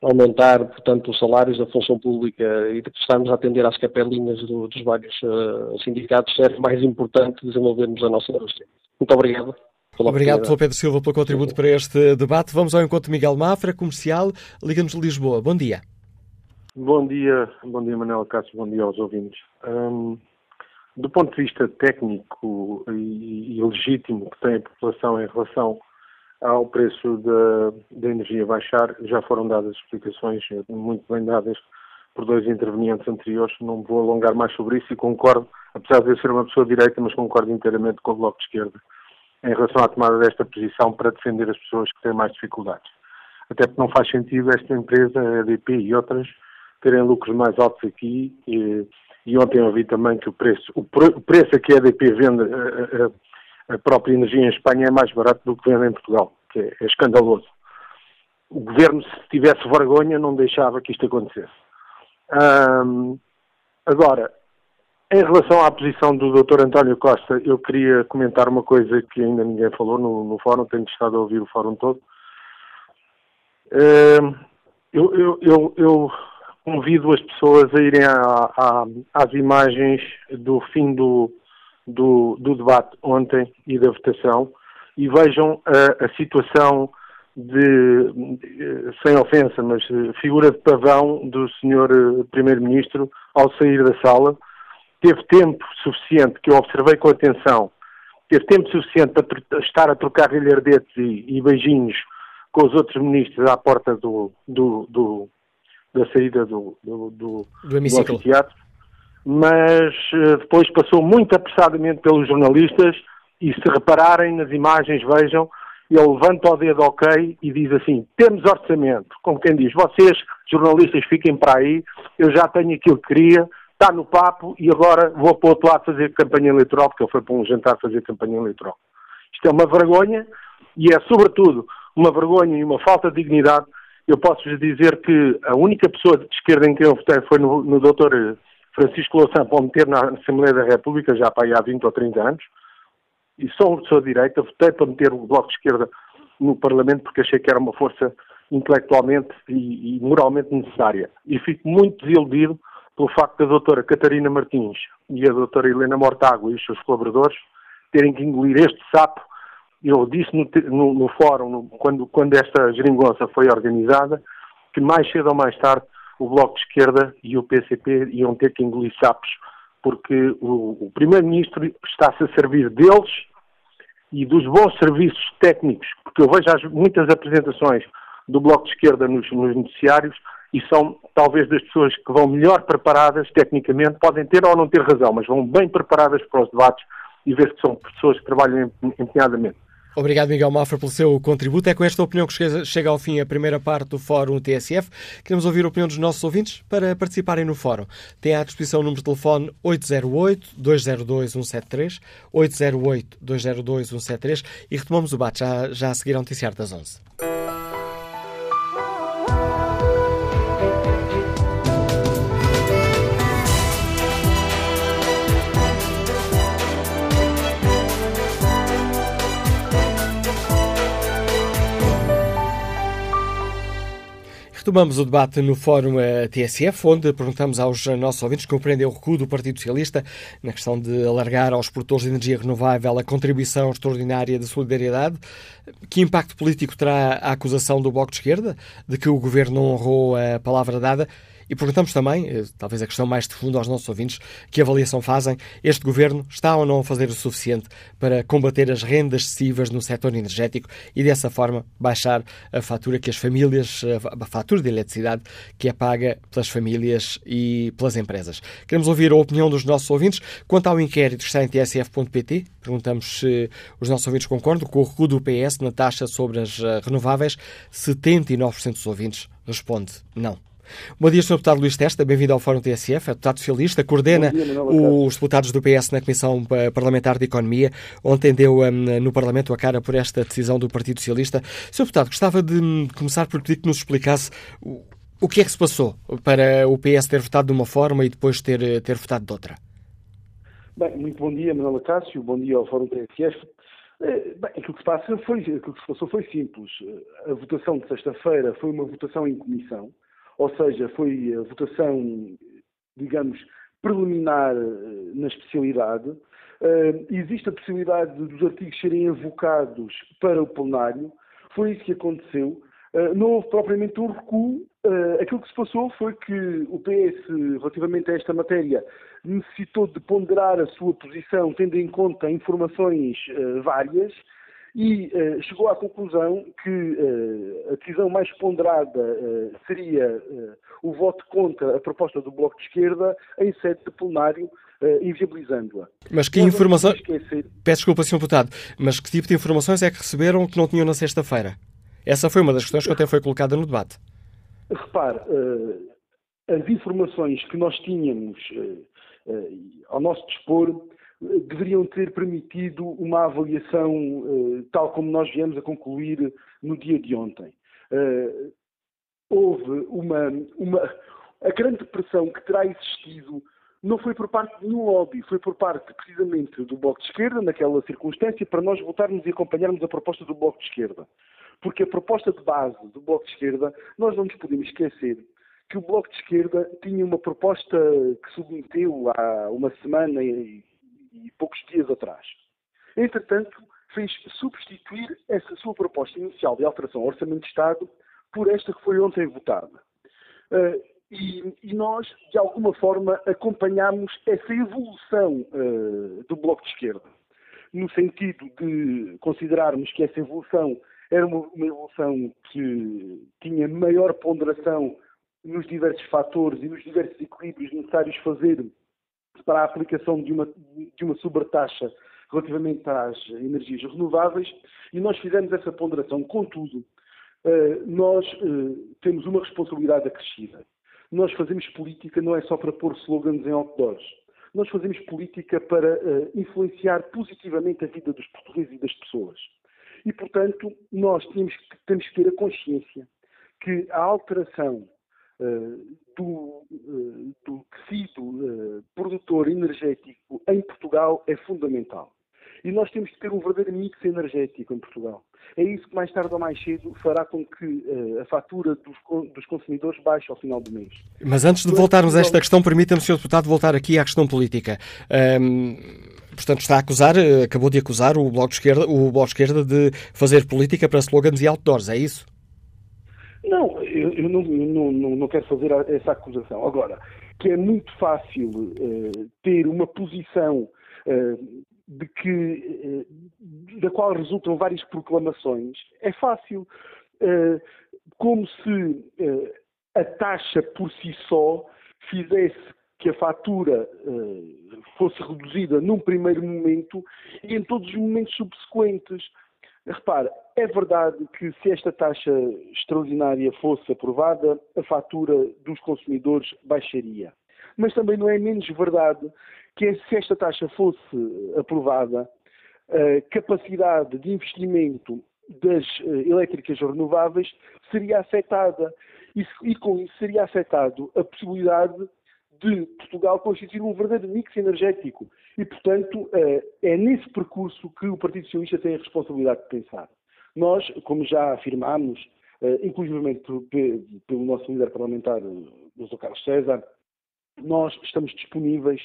Speaker 10: aumentar, portanto, os salários da função pública e de estarmos a atender às capelinhas do, dos vários uh, sindicatos, é mais importante desenvolvermos a nossa indústria. Muito obrigado.
Speaker 2: Obrigado, Sr. Pedro Silva, pelo contributo para este debate. Vamos ao encontro de Miguel Mafra, comercial, Liga-nos de Lisboa. Bom dia.
Speaker 11: Bom dia, bom dia, Manuel Cássio, bom dia aos ouvintes. Um, do ponto de vista técnico e, e, legítimo que tem a população em relação ao preço da, da energia baixar, já foram dadas explicações muito bem dadas por dois intervenientes anteriores. Não vou alongar mais sobre isso e concordo, apesar de eu ser uma pessoa direita, mas concordo inteiramente com o Bloco de Esquerda em relação à tomada desta posição para defender as pessoas que têm mais dificuldades. Até porque não faz sentido esta empresa, a EDP e outras, terem lucros mais altos aqui. E, e ontem ouvi também que o preço, o, preço a que a EDP vende a, a, a, própria energia em Espanha é mais barato do que vende em Portugal, que é, é escandaloso. O governo, se tivesse vergonha, não deixava que isto acontecesse. agora, em relação à posição do Dr. António Costa, eu queria comentar uma coisa que ainda ninguém falou no, no fórum, tenho estado a ouvir o fórum todo. Eu, eu, eu, convido as pessoas a irem à, à, às imagens do fim do, do, do, debate ontem e da votação e vejam a, a situação de, sem ofensa, mas figura de pavão do Sr. Primeiro-Ministro ao sair da sala teve tempo suficiente, que eu observei com atenção, teve tempo suficiente para estar a trocar rilhardetes e, e beijinhos com os outros ministros à porta do, do, do da saída do, do, do, do anfiteatro, mas uh, depois passou muito apressadamente pelos jornalistas e se repararem nas imagens, vejam, ele levanta o dedo ok e diz assim, temos orçamento, como quem diz, vocês jornalistas fiquem para aí, eu já tenho aquilo que queria, está no papo e agora vou para o outro lado fazer campanha eleitoral, porque ele foi para um jantar fazer campanha eleitoral. Isto é uma vergonha e é, sobretudo, uma vergonha e uma falta de dignidade. Eu posso-vos dizer que a única pessoa de esquerda em quem eu votei foi no, no Dr. Francisco Louçã para meter na Assembleia da República, já para aí há 20 ou 30 anos, e sou uma pessoa de direita, votei para meter o Bloco de Esquerda no Parlamento porque achei que era uma força intelectualmente e, e moralmente necessária. E fico muito desiludido pelo facto da doutora Catarina Martins e a doutora Helena Mortágua e os seus colaboradores terem que engolir este sapo. Eu disse no, no, no fórum, no, quando, quando esta geringonça foi organizada, que mais cedo ou mais tarde o Bloco de Esquerda e o PCP iam ter que engolir sapos, porque o, o Primeiro-Ministro está-se a servir deles e dos bons serviços técnicos, porque eu vejo as, muitas apresentações do Bloco de Esquerda nos, nos noticiários e são talvez das pessoas que vão melhor preparadas tecnicamente, podem ter ou não ter razão, mas vão bem preparadas para os debates e ver que são pessoas que trabalham empenhadamente.
Speaker 2: Obrigado, Miguel Mafra, pelo seu contributo. É com esta opinião que chega ao fim a primeira parte do Fórum TSF. Queremos ouvir a opinião dos nossos ouvintes para participarem no Fórum. Tem à disposição o número de telefone 808-202-173, 808-202-173 e retomamos o debate já, já a seguir ao noticiário das 11. Retomamos o debate no Fórum eh, TSF, onde perguntamos aos nossos ouvintes que compreendem o recuo do Partido Socialista na questão de alargar aos produtores de energia renovável a contribuição extraordinária de solidariedade. Que impacto político terá a acusação do Bloco de Esquerda de que o Governo não honrou a palavra dada? E perguntamos também, eh, talvez a questão mais de fundo aos nossos ouvintes, que avaliação fazem? Este governo está ou não a fazer o suficiente para combater as rendas excessivas no setor energético e dessa forma baixar a fatura que as famílias, a fatura de eletricidade que é paga pelas famílias e pelas empresas? Queremos ouvir a opinião dos nossos ouvintes. Quanto ao inquérito está em tsf.pt, perguntamos se os nossos ouvintes concordam com o recuo do PS na taxa sobre as eh, renováveis. 79% dos ouvintes responde não. Bom dia, Sr. Deputado Luís Testa, bem-vindo ao Fórum TSF, é deputado socialista, coordena dia, os deputados do PS na Comissão eh, Parlamentar de Economia. Ontem deu um, no Parlamento a cara por esta decisão do Partido Socialista. Sr. Deputado, gostava de hum, começar por pedir que nos explicasse o, que é que se passou para o PS ter votado de uma forma e depois ter, eh, ter votado de outra.
Speaker 12: Bem, muito bom dia, Manuela Cássio, bom dia ao Fórum TSF. Eh, bem, aquilo que se, passa foi, aquilo que se passou foi simples. A votação de sexta-feira foi uma votação em comissão ou seja, foi a votação, digamos, preliminar eh, na especialidade. uh, existe a possibilidade dos artigos serem avocados para o plenário. Foi isso que aconteceu. Uh, não houve propriamente um recuo. Aquilo que se passou foi que o PS, relativamente a esta matéria, necessitou de ponderar a sua posição, tendo em conta informações várias, e uh, chegou à conclusão que uh, a decisão mais ponderada uh, seria o voto contra a proposta do Bloco de Esquerda em sede de plenário, inviabilizando-a.
Speaker 2: Mas que informações... Peço desculpa, Sr. Deputado, mas que tipo de informações é que receberam que não tinham na sexta-feira? Essa foi uma das questões que até foi colocada no debate.
Speaker 12: Repare, as informações que nós tínhamos ao nosso dispor deveriam ter permitido uma avaliação uh, tal como nós viemos a concluir no dia de ontem. Uh, houve uma, uma. A grande pressão que terá existido não foi por parte de nenhum lobby, foi por parte precisamente do Bloco de Esquerda, naquela circunstância, para nós votarmos e acompanharmos a proposta do Bloco de Esquerda. Porque a proposta de base do Bloco de Esquerda, nós não nos podemos esquecer que o Bloco de Esquerda tinha uma proposta que submeteu há uma semana e e poucos dias atrás. Entretanto, fez substituir essa sua proposta inicial de alteração ao Orçamento de Estado por esta que foi ontem votada. Uh, e, e, nós, de alguma forma, acompanhamos essa evolução uh, do Bloco de Esquerda, no sentido de considerarmos que essa evolução era uma, uma evolução que tinha maior ponderação nos diversos fatores e nos diversos equilíbrios necessários fazer para a aplicação de uma, de uma sobretaxa relativamente às energias renováveis e nós fizemos essa ponderação. Contudo, eh, nós eh, temos uma responsabilidade acrescida. Nós fazemos política não é só para pôr slogans em outdoors. Nós fazemos política para eh, influenciar positivamente a vida dos portugueses e das pessoas. E, portanto, nós temos, temos que ter a consciência que a alteração do, do tecido produtor energético em Portugal é fundamental. E nós temos que ter um verdadeiro mix energético em Portugal. É isso que mais tarde ou mais cedo fará com que uh, a fatura dos, dos, consumidores baixe ao final do mês.
Speaker 2: Mas antes de voltarmos a esta questão, permita-me, Sr. Deputado, voltar aqui à questão política. Um, portanto, está a acusar, eh, acabou de acusar o Bloco de Esquerda, o Bloco de, Esquerda de fazer política para slogans e outdoors, é isso?
Speaker 12: Não, eu, eu não, não, não, não, quero fazer essa acusação. Agora, que é muito fácil uh, ter uma posição uh, de que, uh, da qual resultam várias proclamações, é fácil. como se a taxa por si só fizesse que a fatura fosse reduzida num primeiro momento e em todos os momentos subsequentes. Repare, é verdade que se esta taxa extraordinária fosse aprovada, a fatura dos consumidores baixaria. Mas também não é menos verdade que se esta taxa fosse aprovada, a capacidade de investimento das eh, elétricas renováveis seria afetada. E, com isso seria afetado a possibilidade de Portugal constituir um verdadeiro mix energético. E, portanto, eh, é nesse percurso que o Partido Socialista tem a responsabilidade de pensar. Nós, como já afirmámos, eh, inclusive pelo nosso líder parlamentar, Dr. Carlos César, nós estamos disponíveis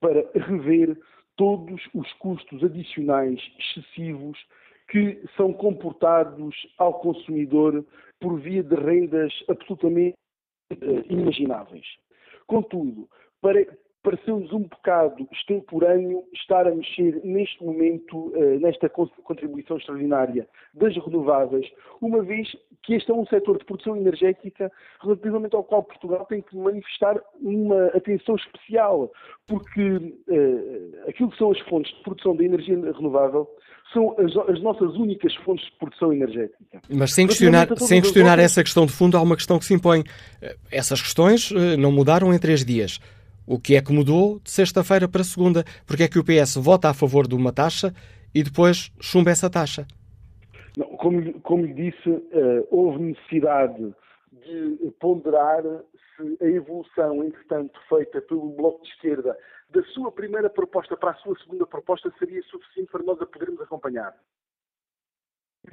Speaker 12: para rever todos os custos adicionais excessivos que são comportados ao consumidor por via de rendas absolutamente eh, inimagináveis. Contudo, para, pareceu-nos um bocado extemporâneo estar a mexer neste momento, uh, nesta contribuição extraordinária das renováveis, uma vez que este é um setor de produção energética relativamente ao qual Portugal tem que manifestar uma atenção especial, porque uh, aquilo que são as fontes de produção de energia renovável são as, as nossas únicas fontes de produção energética.
Speaker 2: Mas sem questionar, sem questionar essa questão de fundo, há uma questão que se impõe. Eh, essas questões não mudaram em três dias. O que é que mudou de sexta-feira para segunda? Porque é que o PS vota a favor de uma taxa e depois chumba essa taxa?
Speaker 12: Não, como, como lhe disse, uh, houve necessidade de ponderar se a evolução, entretanto, feita pelo Bloco de Esquerda da sua primeira proposta para a sua segunda proposta seria suficiente para nós a podermos acompanhar.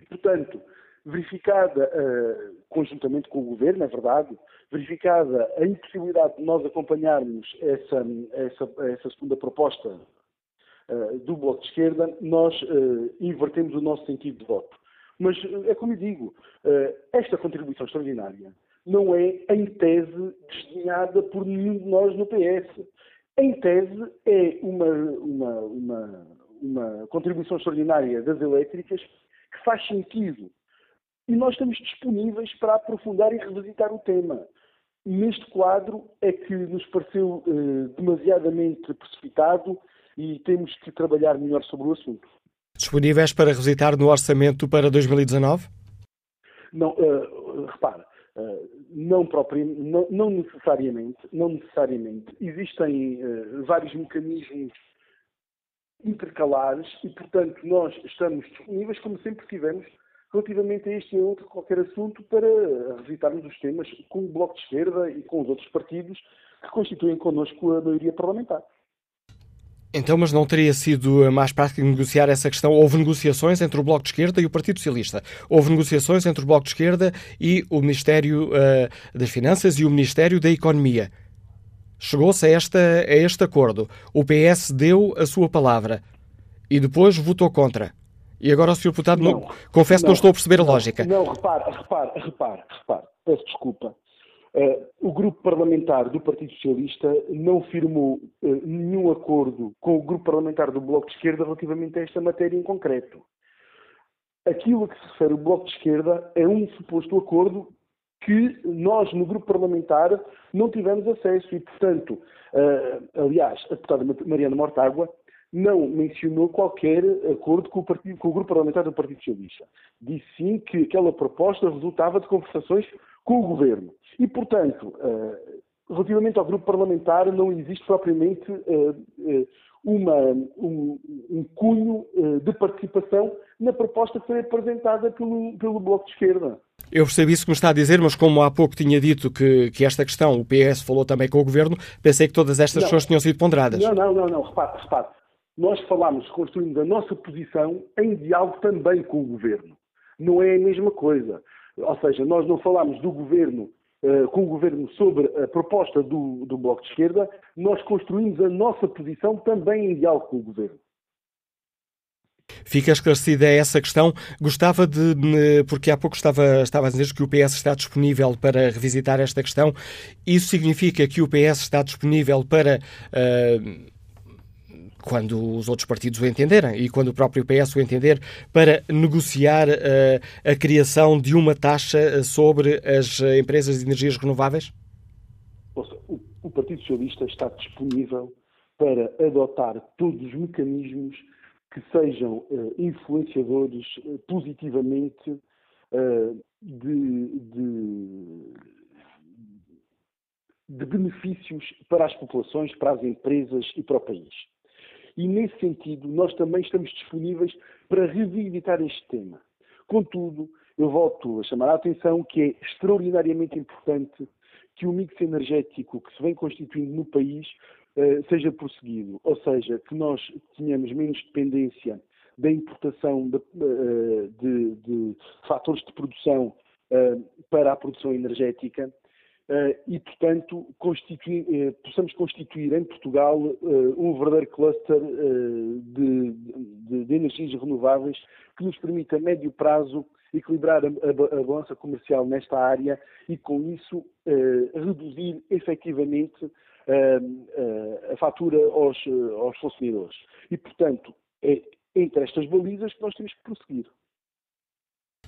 Speaker 12: Portanto, verificada, uh, conjuntamente com o Governo, é verdade, verificada a impossibilidade de nós acompanharmos essa, essa, essa segunda proposta do Bloco de Esquerda, nós invertemos o nosso sentido de voto. Mas é como eu digo, esta contribuição extraordinária não é, em tese, desdenhada por nenhum de nós no PS. Em tese, é uma, uma, uma, uma contribuição extraordinária das elétricas que faz sentido. E nós estamos disponíveis para aprofundar e revisitar o tema. Neste quadro é que nos pareceu eh, demasiadamente precipitado e temos que trabalhar melhor sobre o assunto.
Speaker 2: Disponíveis para revisitar no orçamento para 2019?
Speaker 12: Não, uh, repara, uh, não, não, não, necessariamente, não necessariamente. Existem uh, vários mecanismos intercalares e, portanto, nós estamos disponíveis, como sempre tivemos, relativamente a este e a outro qualquer assunto, para revisitarmos os temas com o Bloco de Esquerda e com os outros partidos que constituem connosco a maioria parlamentar.
Speaker 2: Então, mas não teria sido mais prático negociar essa questão? Houve negociações entre o Bloco de Esquerda e o Partido Socialista. Houve negociações entre o Bloco de Esquerda e o Ministério uh, das Finanças e o Ministério da Economia. Chegou-se a, a este acordo. O PS deu a sua palavra e depois votou contra. E agora o Sr. Deputado, não, não, confesso que não estou a perceber a lógica.
Speaker 12: Não, repare, repare, repare, repare. Peço desculpa. Uh, o grupo parlamentar do Partido Socialista não firmou uh, nenhum acordo com o grupo parlamentar do Bloco de Esquerda relativamente a esta matéria em concreto. Aquilo a que se refere o Bloco de Esquerda é um suposto acordo que nós, no grupo parlamentar, não tivemos acesso e, portanto, uh, aliás, a deputada Mariana Mortágua não mencionou qualquer acordo com o, partido, com o, grupo parlamentar do Partido Socialista. Disse sim que aquela proposta resultava de conversações com o governo. E, portanto, uh, relativamente ao grupo parlamentar, não existe propriamente uh, uh, uma, um, um, cunho de participação na proposta que foi apresentada pelo, pelo Bloco de Esquerda.
Speaker 2: Eu percebi isso que me está a dizer, mas como há pouco tinha dito que, que esta questão, o PS falou também com o Governo, pensei que todas estas questões tinham sido ponderadas.
Speaker 12: Não, não, não, não. repare, repare. Nós falámos, construímos a nossa posição em diálogo também com o Governo. Não é a mesma coisa. Ou seja, nós não falámos do Governo Uh, com o Governo sobre a proposta do, do, Bloco de Esquerda, nós construímos a nossa posição também em diálogo com o Governo.
Speaker 2: Fica esclarecida essa questão. Gostava de, porque há pouco estava, estava a dizer que o PS está disponível para revisitar esta questão. Isso significa que o PS está disponível para. Uh, quando os outros partidos o entenderem e quando o próprio PS o entender, para negociar uh, a criação de uma taxa sobre as empresas de energias renováveis?
Speaker 12: O, o Partido Socialista está disponível para adotar todos os mecanismos que sejam influenciadores positivamente de, de, de, benefícios para as populações, para as empresas e para o país. E, nesse sentido, nós também estamos disponíveis para revisitar este tema. Contudo, eu volto a chamar a atenção que é extraordinariamente importante que o mix energético que se vem constituindo no país uh, seja prosseguido, ou seja, que nós tenhamos menos dependência da importação de, uh, de, de fatores de produção uh, para a produção energética e, portanto, constituir, uh, possamos constituir em Portugal uh, um verdadeiro cluster de, de, de, energias renováveis que nos permita, a médio prazo, equilibrar a, a, a balança comercial nesta área e, com isso, reduzir efetivamente a fatura aos, aos consumidores. E, portanto, é entre estas balizas que nós temos que prosseguir.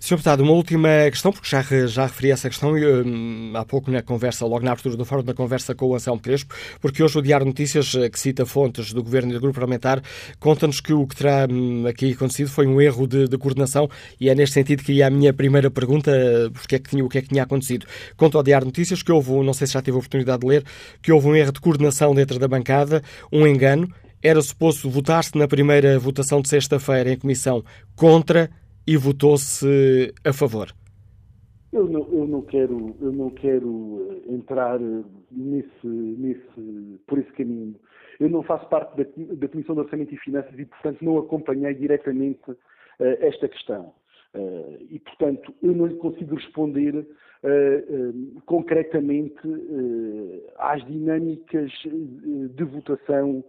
Speaker 2: Sr. Deputado, uma última questão, porque já, já referi essa questão hum, há pouco na conversa, logo na abertura do fórum, na conversa com o Anselmo Crespo, porque hoje o Diário Notícias, eh, que cita fontes do Governo e do Grupo Parlamentar, conta-nos que o que terá hum, aqui acontecido foi um erro de, de, coordenação e é neste sentido que a minha primeira pergunta, porque é que tinha, o que é que tinha acontecido. Conta ao Diário Notícias que houve, não sei se já tive a oportunidade de ler, que houve um erro de coordenação dentro da bancada, um engano, era suposto votar-se na primeira votação de sexta-feira em comissão contra e votou-se a favor?
Speaker 12: Eu não, eu não, quero, eu não quero eh, entrar eh, nesse, nesse, por esse caminho. Eu não faço parte da, da Comissão de Orçamento e Finanças e, portanto, não acompanhei diretamente uh, esta questão. Uh, e, portanto, eu não lhe consigo responder uh, concretamente às dinâmicas de votação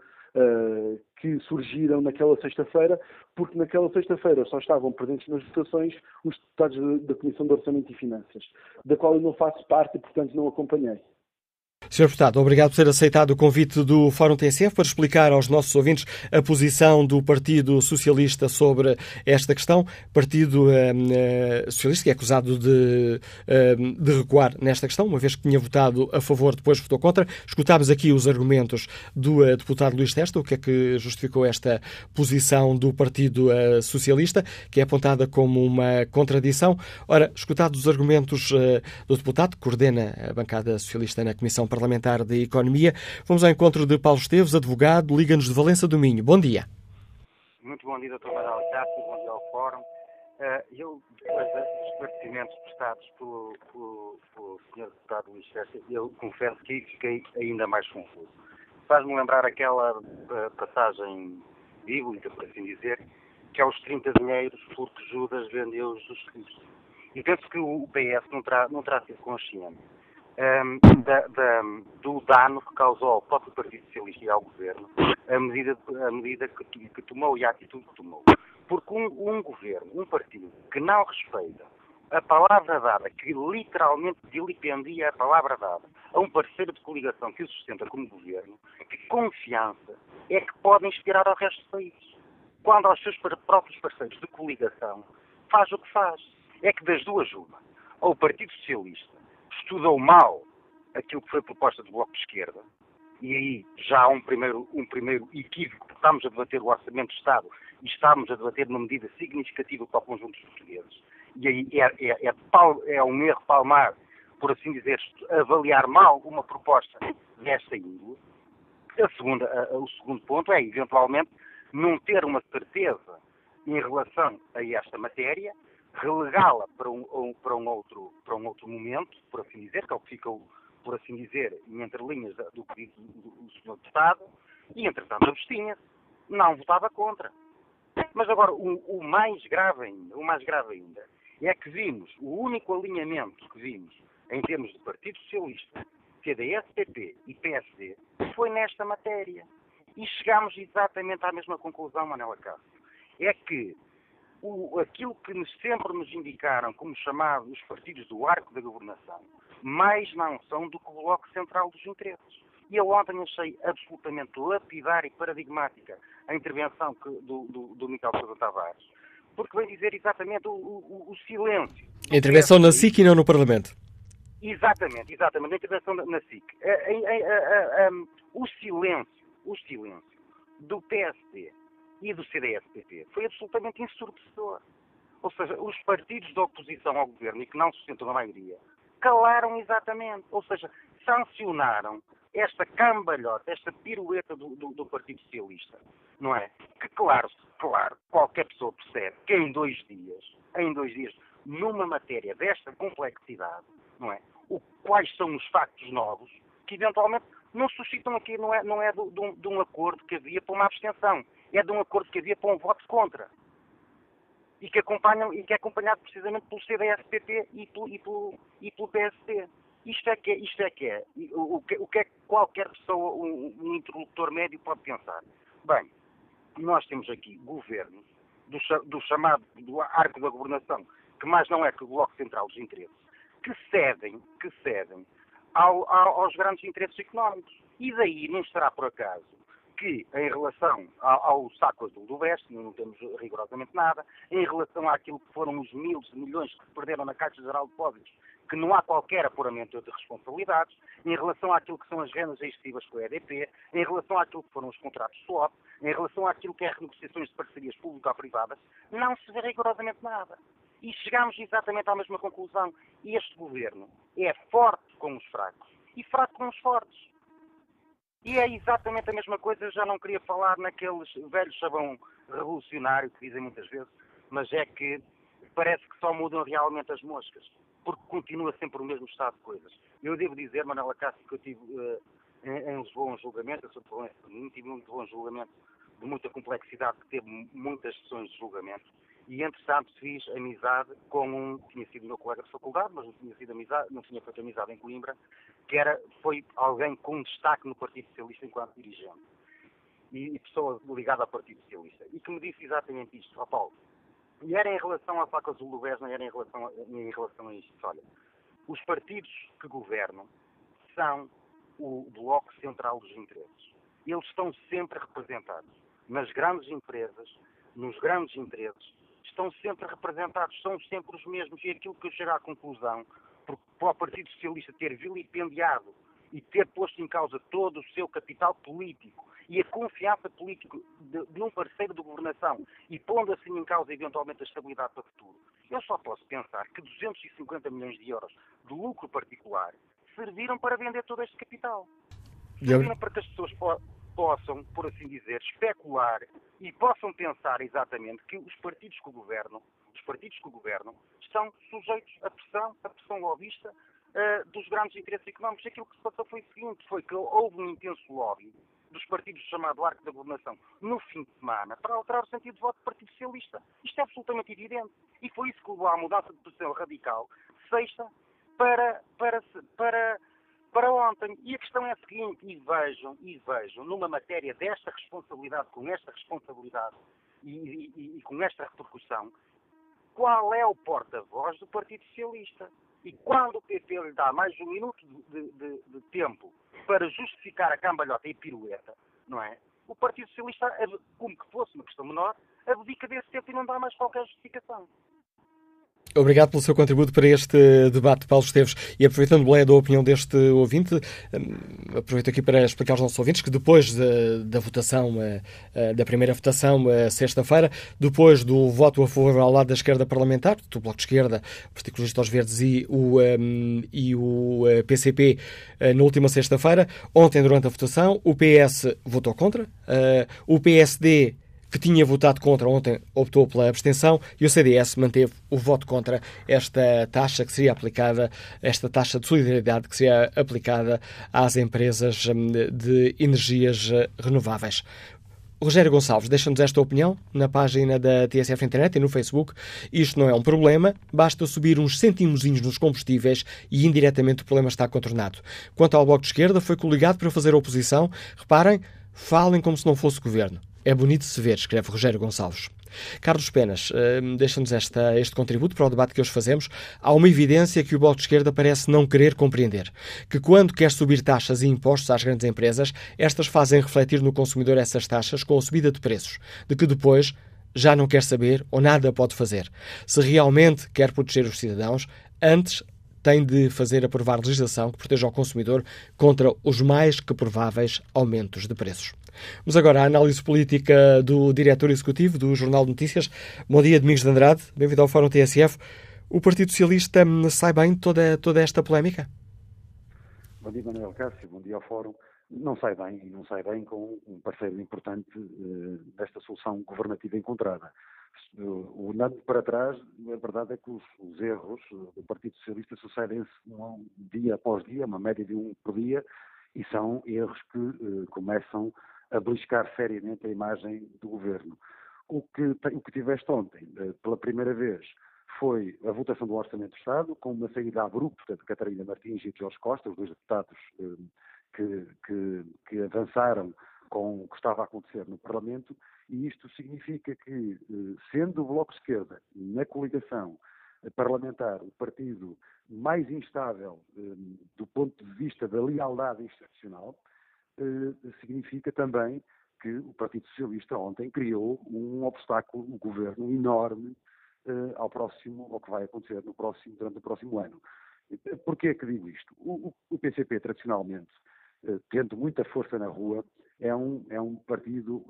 Speaker 12: que surgiram naquela sexta-feira, porque naquela sexta-feira só estavam presentes nas votações os deputados da Comissão de Orçamento e Finanças, da qual eu não faço parte e, portanto, não acompanhei.
Speaker 2: Sr. Deputado, obrigado por ter aceitado o convite do Fórum TSF para explicar aos nossos ouvintes a posição do Partido Socialista sobre esta questão. Partido uh, Socialista que é acusado de, uh, de recuar nesta questão, uma vez que tinha votado a favor, depois votou contra. Escutámos aqui os argumentos do uh, deputado Luís Testa, o que é que justificou esta posição do Partido Socialista, que é apontada como uma contradição. Ora, escutados os argumentos do deputado, que coordena a bancada socialista na Comissão Parlamentar, de Economia. Vamos ao encontro de Paulo Esteves, advogado, Liga-nos de Valença do Minho. Bom dia.
Speaker 13: Muito bom dia, Dr. Manuel Cássio, bom dia ao Fórum. Uh, eu, depois dos esclarecimentos prestados pelo, pelo, pelo Sr. Deputado Luís Sérgio, eu confesso que fiquei ainda mais confuso. Faz-me lembrar aquela uh, passagem bíblica, por assim dizer, que aos 30 dinheiros, porque Judas vendeu Jesus Cristo. E penso que o PS não terá, não terá sido consciente um, da, da, do dano que causou ao próprio Partido Socialista e ao Governo a medida, a medida que, que tomou e a atitude que tomou. Porque um, um governo, um partido que não respeita a palavra dada, que literalmente dilipendia a palavra dada a um parceiro de coligação que o sustenta como governo, que confiança é que pode inspirar ao resto do país. Quando aos seus próprios parceiros de coligação faz o que faz. É que das duas uma, ou o Partido Socialista estudou mal aquilo que foi proposta do Bloco de Esquerda, e aí já há um primeiro, um primeiro equívoco, estamos a debater o Orçamento de Estado e estamos a debater uma medida significativa para o conjunto dos portugueses. E aí é, é, é, é um erro palmar, por assim dizer, avaliar mal uma proposta desta índole. A segunda, a, o segundo ponto é, eventualmente, não ter uma certeza em relação a esta matéria relegá-la para um, para, um outro, para um outro momento, por assim dizer, que é o que ficou, por assim dizer, em entrelinhas do que disse o Sr. Deputado, e entretanto abstinha não votava contra. Mas agora, o, o, mais grave ainda, o mais grave ainda, é que vimos, o único alinhamento que vimos em termos de Partido Socialista, CDS, PP e PSD, foi nesta matéria. E chegámos exatamente à mesma conclusão, Manela Castro. É que o, aquilo que sempre nos indicaram como chamados os partidos do arco da governação, mais não são do que o bloco central dos interesses. E eu ontem achei absolutamente lapidar e paradigmática a intervenção que, do, do, do Miguel Sousa Tavares, porque vem dizer exatamente o, o, o silêncio.
Speaker 2: A intervenção na SIC e não no Parlamento.
Speaker 13: Exatamente, exatamente, a intervenção na SIC. A, a, a, o silêncio, o silêncio do PSD e do CDS-PP foi absolutamente ensurdecedor. Ou seja, os partidos da oposição ao governo e que não sustentam a maioria calaram exatamente. Ou seja, sancionaram esta cambalhota, esta pirueta do, do, do, Partido Socialista, não é? Que claro, claro, qualquer pessoa percebe que em dois dias, em dois dias, numa matéria desta complexidade, não é? O, quais são os factos novos que eventualmente não suscitam aqui, não é, não é de, de, de um acordo que havia para uma abstenção é de um acordo que havia para um voto contra. E que, acompanham, e que é acompanhado precisamente pelo CDS-PP e pelo, e, pelo, e pelo PSD. Isto é que é, isto é, que é. O, que, o que é que qualquer pessoa, um, um interlocutor médio pode pensar? Bem, nós temos aqui governos do, do, chamado do arco da governação, que mais não é que o Bloco Central dos Interesses, que cedem, que cedem ao, ao, aos grandes interesses económicos. E daí não será por acaso que, em relação ao, ao saco azul do Oeste, não temos rigorosamente nada, em relação àquilo que foram os de milhões que se perderam na Caixa Geral de Depósitos, que não há qualquer apuramento de responsabilidades, em relação àquilo que são as rendas excessivas com a EDP, em relação àquilo que foram os contratos swap, em relação àquilo que é renegociações de parcerias público-privadas, não se vê rigorosamente nada. E chegamos exatamente à mesma conclusão. Este governo é forte com os fracos e fraco com os fortes. E é exatamente a mesma coisa, já não queria falar naqueles velhos sabão revolucionário que dizem muitas vezes, mas é que parece que só mudam realmente as moscas, porque continua sempre o mesmo estado de coisas. Eu devo dizer, Manuela Cássio, que eu tive uh, em, Lisboa um julgamento, eu sou de Valência, tive um julgamento de muita complexidade, que teve muitas sessões de julgamento, e entretanto fiz amizade com um, tinha sido meu colega de faculdade, mas não tinha sido amizade, não tinha feito amizade em Coimbra, que era, foi alguém com destaque no Partido Socialista enquanto dirigente. e, e pessoa ligada ao Partido Socialista, e que me disse exatamente isto, ó Paulo, e era em relação à faca do não era em relação, a, em relação a isto. Olha, os partidos que governam são o bloco central dos interesses. Eles estão sempre representados. Nas grandes empresas, nos grandes interesses, estão sempre representados, são sempre os mesmos. E é aquilo que eu chego à conclusão, porque para o Partido Socialista ter vilipendiado e ter posto em causa todo o seu capital político e a confiança política de, de, um parceiro de governação e pondo assim em causa eventualmente a estabilidade para o futuro, eu só posso pensar que 250 milhões de euros de lucro particular serviram para vender todo este capital. Serviram para que as pessoas possam, por assim dizer, especular e possam pensar exatamente que os partidos que governam, os partidos que governam, estão sujeitos à pressão, à pressão lobista uh, dos grandes interesses económicos. Aquilo que se passou foi o seguinte, foi que houve um intenso lobby dos partidos chamado Arco da Governação no fim de semana para alterar o sentido de voto do Partido Socialista. Isto é absolutamente evidente. E foi isso que levou à mudança de posição radical sexta para, para, para, para ontem. E a questão é a seguinte, e vejam, e vejam, numa matéria desta responsabilidade, com esta responsabilidade e, e, e com esta repercussão, qual é o porta-voz do Partido Socialista? E quando o PP lhe dá mais um minuto de, de, de tempo para justificar a cambalhota e pirueta, não é? O Partido Socialista, como que fosse uma questão menor, abdica desse tempo e não dá mais qualquer justificação.
Speaker 2: Obrigado pelo seu contributo para este debate, Paulo Esteves. E aproveitando, Belé, da opinião deste ouvinte, hum, aproveito aqui para explicar aos nossos ouvintes que depois da, da votação, eh, eh, da primeira votação, eh, sexta-feira, depois do voto a favor ao lado da esquerda parlamentar, do Bloco de Esquerda, Partido Ecologista aos Verdes e o, um, e o PCP, na última sexta-feira, ontem, durante a votação, o PS votou contra, o PSD que tinha votado contra ontem, optou pela abstenção e o CDS manteve o voto contra esta taxa que seria aplicada, esta taxa de solidariedade que seria aplicada às empresas hum, de energias eh, renováveis. Rogério Gonçalves deixa-nos esta opinião na página da TSF Internet e no Facebook. Isto não é um problema, basta subir uns centimozinhos nos combustíveis e indiretamente o problema está contornado. Quanto ao Bloco de Esquerda, foi coligado para fazer oposição. Reparem, falem como se não fosse governo. É bonito se ver, escreve Rogério Gonçalves. Carlos Penas, uh, deixa-nos este contributo para o debate que hoje fazemos. Há uma evidência que o Bloco de Esquerda parece não querer compreender. Que quando quer subir taxas e impostos às grandes empresas, estas fazem refletir no consumidor essas taxas com a subida de preços, de que depois já não quer saber ou nada pode fazer. Se realmente quer proteger os cidadãos, antes tem de fazer aprovar legislação que proteja o consumidor contra os mais que prováveis aumentos de preços. Vamos agora à análise política do diretor executivo do Jornal de Notícias. Bom dia, Domingos de Andrade. Bem-vindo ao Fórum TSF. O Partido Socialista hum, sai bem toda, toda esta polémica?
Speaker 14: Bom dia, Manuel Cássio. Bom dia ao Fórum. Não sai bem, e não sai bem com um parceiro importante uh, desta solução governativa encontrada. Uh, olhando para trás, a verdade é que os, os erros do Partido Socialista sucedem-se um, dia após dia, uma média de um por dia, e são erros que uh, começam a beliscar seriamente a imagem do governo. O que, o que tiveste ontem, eh, pela primeira vez, foi a votação do Orçamento de Estado, com uma saída abrupta de Catarina Martins e de Jorge Costa, os dois deputados eh, que, que, que avançaram com o que estava a acontecer no Parlamento, e isto significa que, eh, sendo o Bloco de Esquerda, na coligação parlamentar, o partido mais instável do ponto de vista da lealdade institucional, significa também que o Partido Socialista ontem criou um obstáculo, um governo enorme eh, ao próximo, ao que vai acontecer no próximo, durante o próximo ano. Porquê que digo isto? O, o PCP, tradicionalmente, eh, tendo muita força na rua, é um, é um partido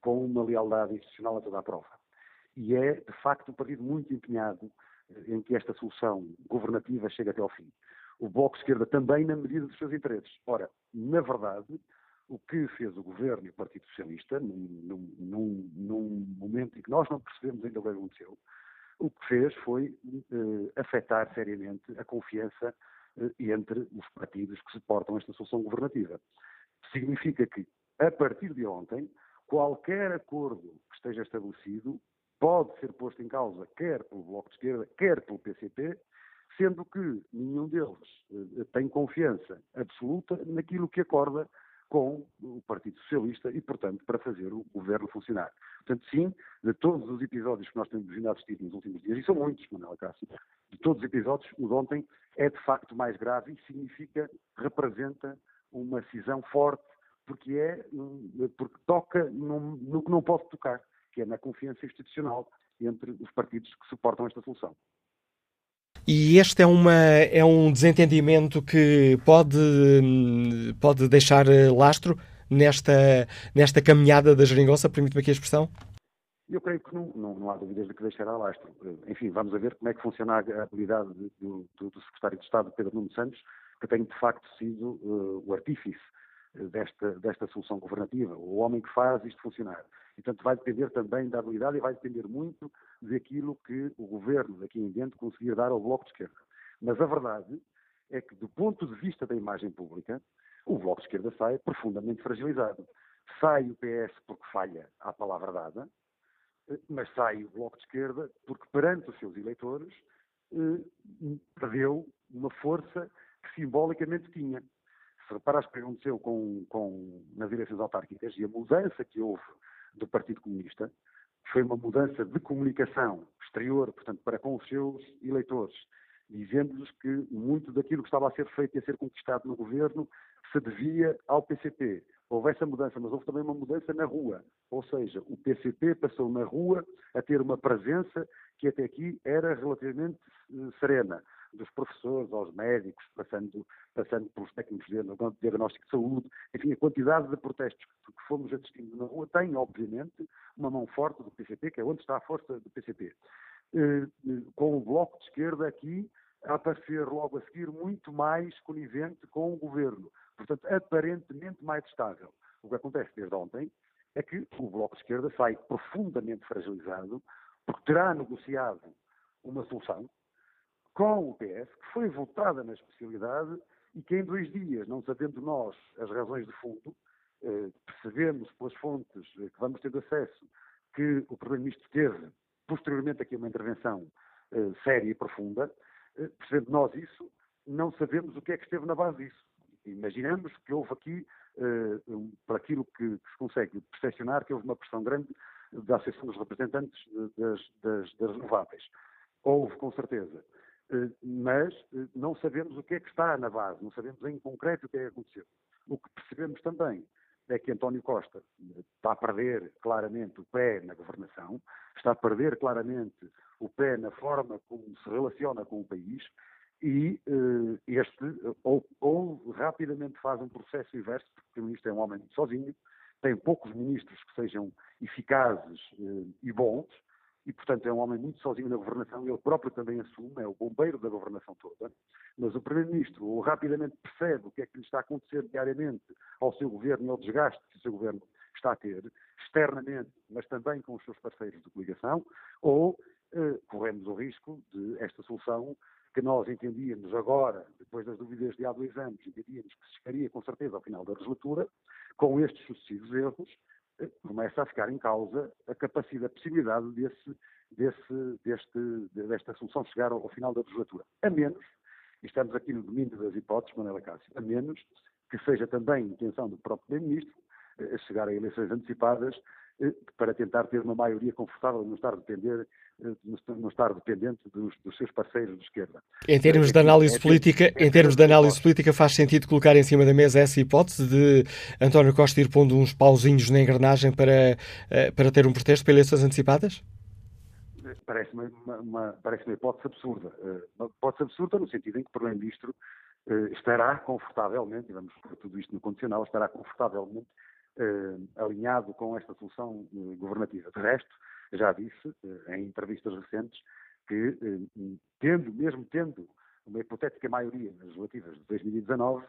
Speaker 14: com uma lealdade institucional a toda a prova. E é, de facto, um partido muito empenhado em que esta solução governativa chegue até ao fim o Bloco de Esquerda também na medida dos seus interesses. Ora, na verdade, o que fez o Governo e o Partido Socialista, num, num, num momento em que nós não percebemos ainda o que aconteceu, o que fez foi uh, afetar seriamente a confiança uh, entre os partidos que suportam esta solução governativa. Significa que, a partir de ontem, qualquer acordo que esteja estabelecido pode ser posto em causa quer pelo Bloco de Esquerda, quer pelo PCP, sendo que nenhum deles uh, tem confiança absoluta naquilo que acorda com o Partido Socialista e, portanto, para fazer o governo funcionar. Portanto, sim, de todos os episódios que nós temos vindo a assistir nos últimos dias, e são muitos, Manuela Cássio, de todos os episódios, o de ontem é de facto mais grave e significa, representa uma cisão forte, porque é, porque toca no, no que não pode tocar, que é na confiança institucional entre os partidos que suportam esta solução.
Speaker 2: E este é, uma, é um desentendimento que pode, pode deixar eh, lastro nesta, nesta caminhada da geringonça, permite-me aqui a expressão?
Speaker 14: Eu creio que não, não, não, há dúvidas de que deixará lastro. Enfim, vamos ver como é que funciona a habilidade do, do, do secretário de Estado, Pedro Nuno Santos, que tem de facto sido uh, o artífice desta, desta solução governativa, o homem que faz isto funcionar. Portanto, vai depender também da habilidade e vai depender muito daquilo que o governo daqui em diante conseguir dar ao Bloco de Esquerda. Mas a verdade é que, do ponto de vista da imagem pública, o Bloco de Esquerda sai profundamente fragilizado. Sai o PS porque falha à palavra dada, mas sai o Bloco de Esquerda porque, perante os seus eleitores, eh, perdeu uma força que simbolicamente tinha se reparares o que aconteceu com, com, nas eleições autárquicas e a mudança que houve do Partido Comunista, foi uma mudança de comunicação exterior, portanto, para com os seus eleitores, dizendo-lhes que muito daquilo que estava a ser feito e a ser conquistado no governo se devia ao PCP. Houve essa mudança, mas houve também uma mudança na rua. Ou seja, o PCP passou na rua a ter uma presença que até aqui era relativamente eh, serena dos professores aos médicos, passando, passando pelos técnicos de diagnóstico de saúde, enfim, a quantidade de protestos que fomos assistindo na rua tem, obviamente, uma mão forte do PCP, que é onde está a força do PCP. Eh, com o Bloco de Esquerda aqui a aparecer logo a seguir muito mais conivente com o governo, portanto, aparentemente mais estável. O que acontece desde ontem é que o Bloco de Esquerda sai profundamente fragilizado, porque terá negociado uma solução, com o PS, que foi votada na especialidade e que em dois dias, não sabendo nós as razões de fundo, eh, percebemos pelas fontes eh, que vamos tendo acesso que o Primeiro-Ministro teve posteriormente aqui uma intervenção eh, séria e profunda, eh, percebendo nós isso, não sabemos o que é que esteve na base disso. Imaginamos que houve aqui, eh, um, para aquilo que, que, se consegue percepcionar, que houve uma pressão grande da Associação dos Representantes das, das, das Renováveis. Houve, com certeza. Eh, mas eh, não sabemos o que é que está na base, não sabemos em concreto o que é que aconteceu. O que percebemos também é que António Costa eh, está a perder claramente o pé na governação, está a perder claramente o pé na forma como se relaciona com o país e este ou, ou, rapidamente faz um processo inverso, porque o ministro é um homem sozinho, tem poucos ministros que sejam eficazes e bons, e, portanto, é um homem muito sozinho na governação, ele próprio também assume, é o bombeiro da governação toda, mas o Primeiro-Ministro rapidamente percebe o que é que lhe está a acontecer diariamente ao seu governo e ao desgaste que o seu governo está a ter, externamente, mas também com os seus parceiros de coligação, ou eh, corremos o risco de esta solução que nós entendíamos agora, depois das dúvidas de há dois anos, entendíamos que se chegaria com certeza ao final da legislatura, com estes sucessivos erros, começa a ficar em causa a capacidade, a possibilidade desse, desse, deste, desta solução chegar ao, ao final da legislatura. A menos, e estamos aqui no domínio das hipóteses, Manuela Cássio, a menos que seja também intenção do próprio Primeiro-Ministro eh, chegar a eleições antecipadas para tentar ter uma maioria confortável e não estar, depender, eh, não estar dependente dos, dos, seus parceiros de esquerda.
Speaker 2: Em termos de análise é, política, é, em termos de análise política, faz sentido colocar em cima da mesa essa hipótese de António Costa ir pondo uns pauzinhos na engrenagem para, eh, para ter um pretexto para eleições antecipadas?
Speaker 14: Parece-me uma, uma, parece uma hipótese absurda. Uma hipótese absurda no sentido em que o Primeiro-Ministro estará confortavelmente, e vamos por tudo isto no condicional, estará confortavelmente eh, alinhado com esta solução eh, governativa. De resto, já disse eh, em entrevistas recentes que, tendo, mesmo tendo uma hipotética maioria nas legislativas de 2019,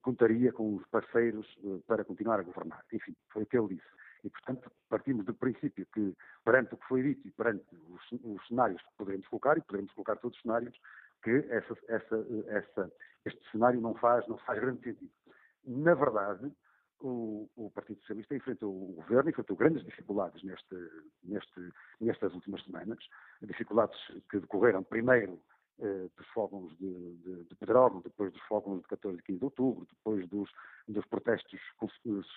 Speaker 14: contaria com os parceiros para continuar a governar. Enfim, foi o que ele disse. E, portanto, partimos do princípio que, perante o que foi dito e perante os, os cenários que poderemos colocar, e poderemos colocar todos os cenários, que essa, essa, essa, este cenário não faz, não faz grande sentido. Na verdade, o, o, Partido Socialista enfrentou o governo, enfrentou grandes dificuldades neste, neste, nestas últimas semanas, dificuldades que decorreram primeiro dos fogos de, de, de, petróleo, depois dos fogos de 14 e 15 de outubro, depois dos, dos protestos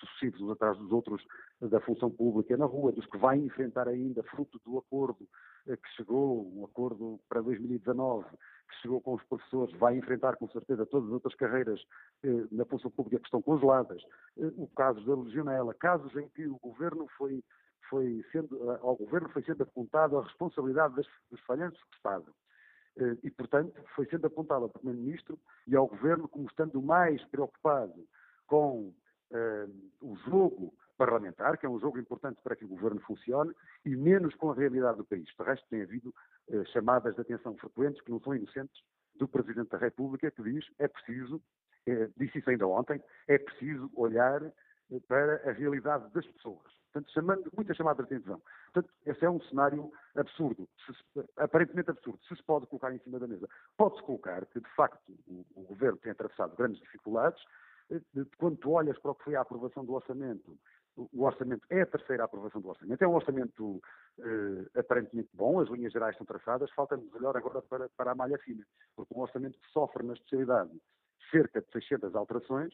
Speaker 14: sucessivos uns atrás dos outros da função pública na rua, dos que vai enfrentar ainda, fruto do acordo eh, que chegou, um acordo para 2019, que chegou com os professores, vai enfrentar com certeza todas as outras carreiras eh, na função pública que estão congeladas, eh, o caso da legionela, casos em que o governo foi, foi sendo, ao governo foi sendo apontado a responsabilidade das, dos falhanços do Estado. Eh, e, portanto, foi sendo apontado ao Primeiro-Ministro e ao Governo como estando mais preocupado com uh, o jogo parlamentar, que é um jogo importante para que o Governo funcione, e menos com a realidade do país. De resto, tem havido uh, chamadas de atenção frequentes, que não são inocentes, do Presidente da República, que diz é preciso, disse isso ainda ontem, é preciso olhar para a realidade das pessoas. Portanto, chamando, muita chamada de atenção. Portanto, esse é um cenário absurdo, se, aparentemente absurdo. Se se pode colocar em cima da mesa, pode-se colocar que, de facto, o, o, governo tem atravessado grandes dificuldades. Eh, quando tu olhas para o que foi a aprovação do orçamento, o orçamento é a terceira aprovação do orçamento. É um orçamento eh, aparentemente bom, as linhas gerais estão traçadas, falta-nos melhor agora para, para a malha fina, porque um orçamento que sofre na especialidade cerca de 600 alterações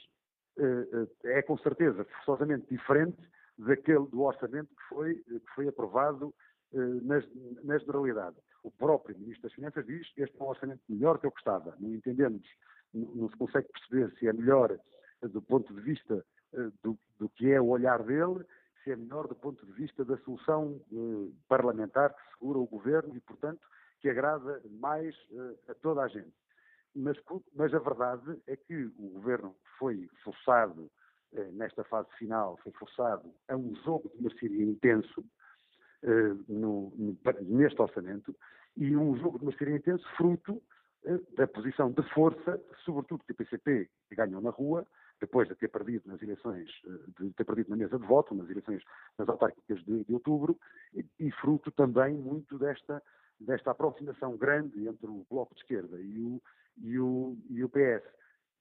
Speaker 14: eh, eh, é com certeza forçosamente diferente daquele do orçamento que foi, que foi aprovado eh, na, generalidade. O próprio Ministro das Finanças diz que este é um orçamento melhor que o que estava. Não entendemos, não, se consegue perceber se é melhor do ponto de vista do, do, que é o olhar dele, se é melhor do ponto de vista da solução parlamentar que segura o governo e, portanto, que agrada mais a toda a gente. Mas, mas a verdade é que o governo foi forçado, eh, nesta fase final, foi forçado a um jogo de mercearia intenso eh, no, no, neste orçamento e um jogo de mercearia intenso fruto eh, da posição de força, sobretudo que o PCP ganhou na rua, depois de ter perdido nas eleições, de ter perdido na mesa de voto, nas eleições nas autárquicas de, de outubro, e, e, fruto também muito desta, desta aproximação grande entre o Bloco de Esquerda e o, e o, e o PS.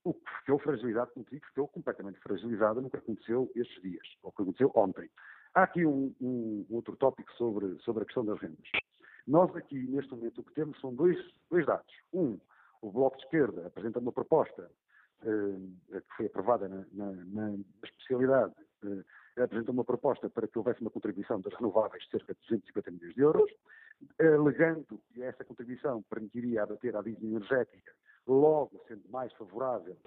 Speaker 14: O que ficou fragilizado, como digo, ficou completamente fragilizado no que aconteceu estes dias, ou que aconteceu ontem. Há aqui um, um, outro tópico sobre, sobre a questão das rendas. Nós aqui, neste momento, o que temos são dois, dois dados. Um, o Bloco de Esquerda apresenta uma proposta eh, que foi aprovada na, na, na especialidade, eh, apresenta uma proposta para que houvesse uma contribuição das renováveis de cerca de 250 milhões de euros, alegando que essa contribuição permitiria abater a dívida energética, logo sendo mais favorável,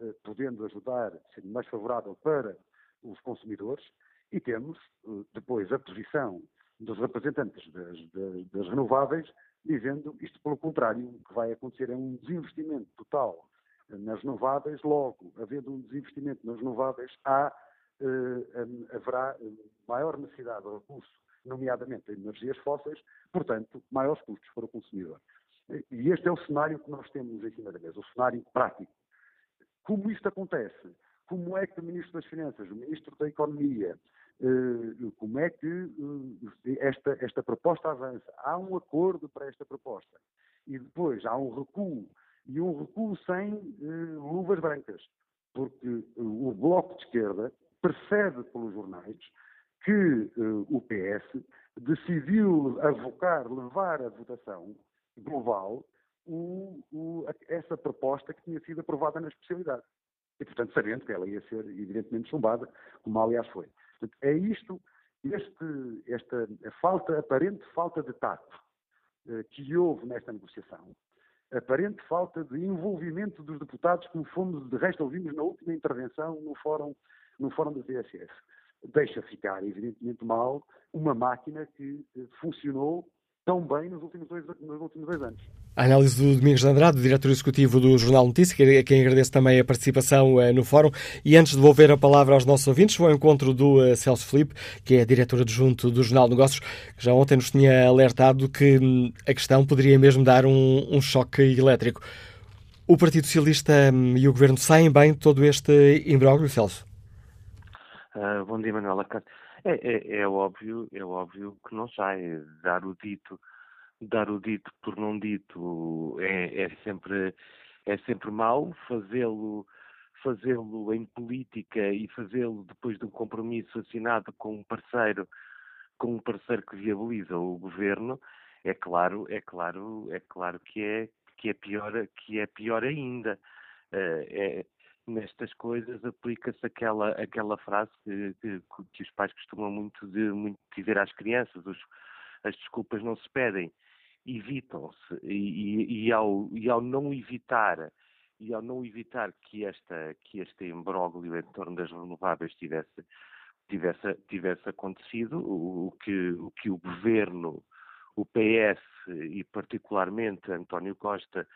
Speaker 14: eh, podendo ajudar, sendo mais favorável para os consumidores, e temos eh, depois a posição dos representantes das, das, das renováveis dizendo isto pelo contrário, o que vai acontecer é um desinvestimento total nas renováveis, logo, havendo um desinvestimento nas renováveis, há, eh, haverá maior necessidade de recurso nomeadamente em energias fósseis, portanto, maiores custos para o consumidor. E este é o cenário que nós temos em cima da mesa, o cenário prático. Como isto acontece? Como é que o Ministro das Finanças, o Ministro da Economia, eh, como é que eh, esta, esta proposta avança? Há um acordo para esta proposta. E depois há um recuo, e um recuo sem uh, luvas brancas, porque o Bloco de Esquerda percebe pelos jornais que o PS decidiu avocar, levar a votação global o, o, essa proposta que tinha sido aprovada na especialidade. E, portanto, sabendo que ela ia ser, evidentemente, chumbada, como aliás foi. Portanto, é isto, este, esta falta, aparente falta de tato uh, que houve nesta negociação, aparente falta de envolvimento dos deputados, como fomos, de resto, ouvimos na última intervenção no fórum, no fórum da TSF deixa ficar, evidentemente, mal uma máquina que eh, funcionou tão bem nos últimos dois, nos últimos dois anos.
Speaker 2: A análise do Domingos de Andrade, diretor executivo do Jornal Notícia, a quem agradeço também a participação uh, no fórum. E antes de devolver a palavra aos nossos ouvintes, vou ao encontro do uh, Celso Felipe, que é diretor adjunto do Jornal Negócios, que já ontem nos tinha alertado que hum, a questão poderia mesmo dar um, um choque elétrico. O Partido Socialista hum, e o Governo saem bem de todo este imbróglio, Celso?
Speaker 15: Uh, bom dia, Manuela. É, é, é, óbvio, é óbvio que não sai. Dar o dito, dar o dito por não dito é, é sempre é sempre mau. Fazê-lo fazê-lo em política e fazê-lo depois de um compromisso assinado com um parceiro com um parceiro que viabiliza o governo é claro é claro é claro que é que é pior, que é pior ainda. É, nestas coisas aplica-se aquela, aquela frase que, que, que, os pais costumam muito, de, muito dizer às crianças, os, as desculpas não se pedem, evitam-se, e, e, ao, e ao não evitar e ao não evitar que, esta, que este imbróglio em torno das renováveis tivesse, tivesse, tivesse acontecido, o, o, que, o que o governo, o PS e particularmente António Costa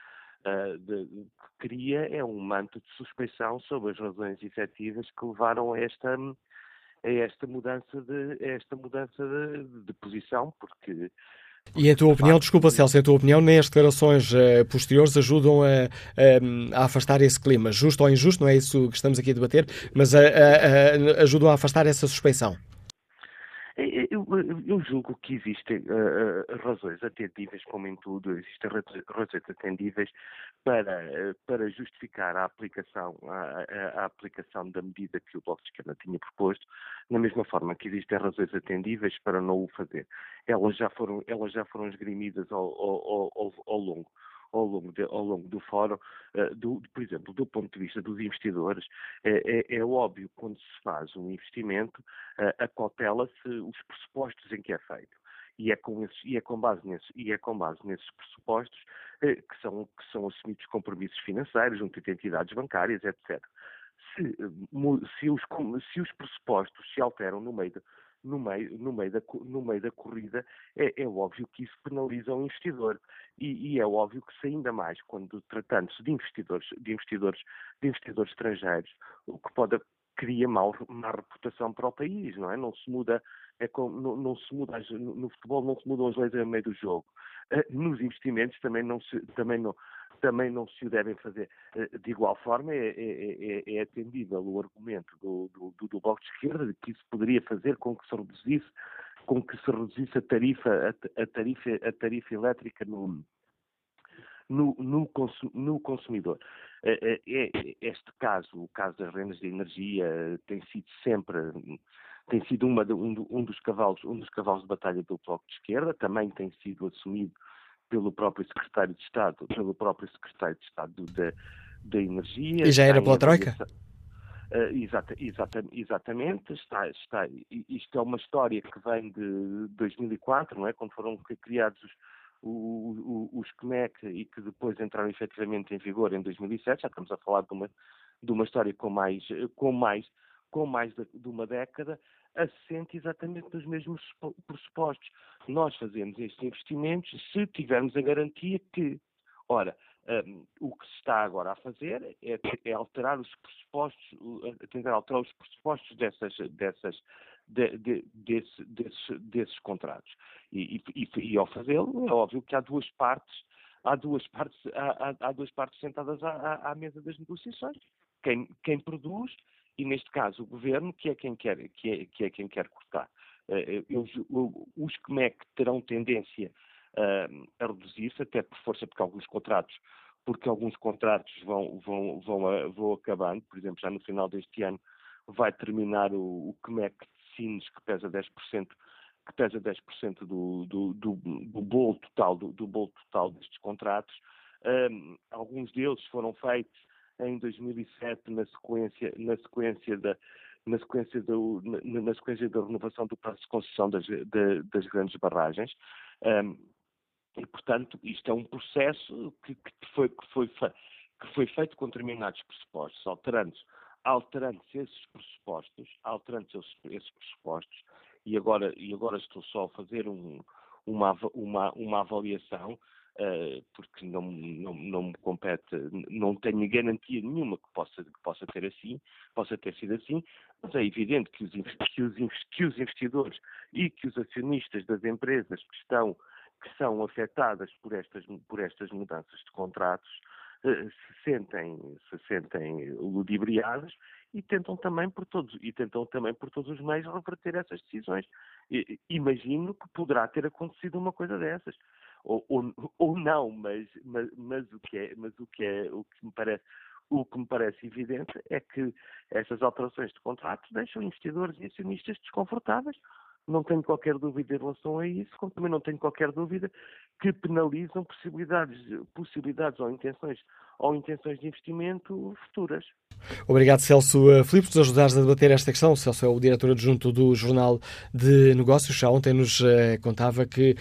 Speaker 15: uh, de, cria é um manto de suspeição sobre as razões efetivas que levaram a esta, a esta mudança de, esta mudança de, de posição, porque
Speaker 2: e em tua opinião, desculpa Celso, em tua opinião, nem as declarações uh, posteriores ajudam a, a, a, afastar esse clima, justo ou injusto, não é isso que estamos aqui a debater, mas a, ajudam a afastar essa suspeição?
Speaker 15: Eu, julgo que existem uh, razões atendíveis, como em tudo, existem razões atendíveis para, uh, para justificar a aplicação, a, a, aplicação da medida que o Bloco de Esquerda tinha proposto, na mesma forma que existem razões atendíveis para não o fazer. Elas já foram, elas já foram esgrimidas ao, ao, ao, ao longo ao longo, de, ao longo do fórum, uh, do, por exemplo, do ponto de vista dos investidores, é, é, é óbvio quando se faz um investimento, uh, acautela-se os pressupostos em que é feito. E é, com esses, e, é com base nesses, e é com base nesses pressupostos uh, que, são, que são assumidos compromissos financeiros junto de entidades bancárias, etc. Se, se, os, se os pressupostos se alteram no meio de, no meio, no meio, da, no meio da corrida, é, é óbvio que isso penaliza o investidor. E, e, é óbvio que se ainda mais quando tratando-se de investidores, de investidores, de investidores estrangeiros, o que pode cria mal, má reputação para o país, não é? Não se muda, é como, não, não, se muda no futebol não se mudam as leis no meio do jogo. Uh, nos investimentos também não se, também não, também não se o devem fazer. Uh, de igual forma, é, é, é, é atendível o argumento do, do, do, Bloco de Esquerda de que isso poderia fazer com que se reduzisse, com que se reduzisse a tarifa, a, a tarifa, a tarifa elétrica no, no, no, consumidor. É, este caso, o caso das rendas de energia, tem sido sempre tem sido uma, um, um, dos cavalos, um dos cavalos de batalha do Bloco de Esquerda, também tem sido assumido pelo próprio secretário de Estado, pelo próprio secretário de Estado da, da Energia.
Speaker 2: E já era pela Troika?
Speaker 15: Uh, exata, exata, exatamente, está, está, isto é uma história que vem de 2004, não é? Quando foram criados os, os, os CNEC e que depois entraram efetivamente em vigor em 2007, já estamos a falar de uma, de uma história com mais, com mais, com mais de, de uma década, assente exatamente nos mesmos pressupostos. Nós fazemos estes investimentos se tivermos a garantia que, ora, um, o que se está agora a fazer é, é alterar os pressupostos, tentar alterar os pressupostos dessas, dessas, de, de, desse, desses, desses contratos. E, e, e ao fazê-lo, é óbvio que há duas partes, há duas partes, há, há, há duas partes sentadas à, à, mesa das negociações. Quem, quem produz e neste caso o governo, que é quem quer, que é, que é quem quer cortar. Eu, eu, os CMEC terão tendência uh, a reduzir-se, até por força, porque alguns contratos, porque alguns contratos vão, vão, vão, uh, vão acabando, por exemplo, já no final deste ano vai terminar o, o CMEC de Sines, que pesa 10%, que pesa 10% do, do, do, do bolo total, do, do bolo total destes contratos. alguns deles foram feitos em 2007 na sequência, na sequência da na sequência, do, na, na sequência da renovação do prazo de concessão das, de, das grandes barragens. Um, e, portanto, isto é um processo que, que, foi, que, foi, que foi feito com determinados pressupostos, alterando-se alterando esses pressupostos, alterando esses, esses pressupostos, e agora, e agora estou só a fazer um, uma, uma, uma avaliação porque não, não, não me compete, não tenho garantia nenhuma que possa, que possa ter assim, possa ter sido assim, mas é evidente que os, que os, que os investidores e que os acionistas das empresas que estão que são afetadas por estas, por estas mudanças de contratos uh, se sentem, se sentem ludibriadas e tentam também por todos e tentam também por todos os meios reverter essas decisões. E, imagino que poderá ter acontecido uma coisa dessas ou, ou, ou não, mas, mas, mas, o que é, mas o que é, o que me parece, o que me parece evidente é que essas alterações de contratos deixam investidores e acionistas desconfortáveis, não tenho qualquer dúvida em relação a isso, como também não tenho qualquer dúvida que penalizam possibilidades, possibilidades ou intenções ou intenções de investimento futuras.
Speaker 2: Obrigado, Celso eh, Filipe, por nos ajudares a debater esta questão. Celso é o diretor adjunto do Jornal de Negócios. Já ontem nos uh, contava que uh,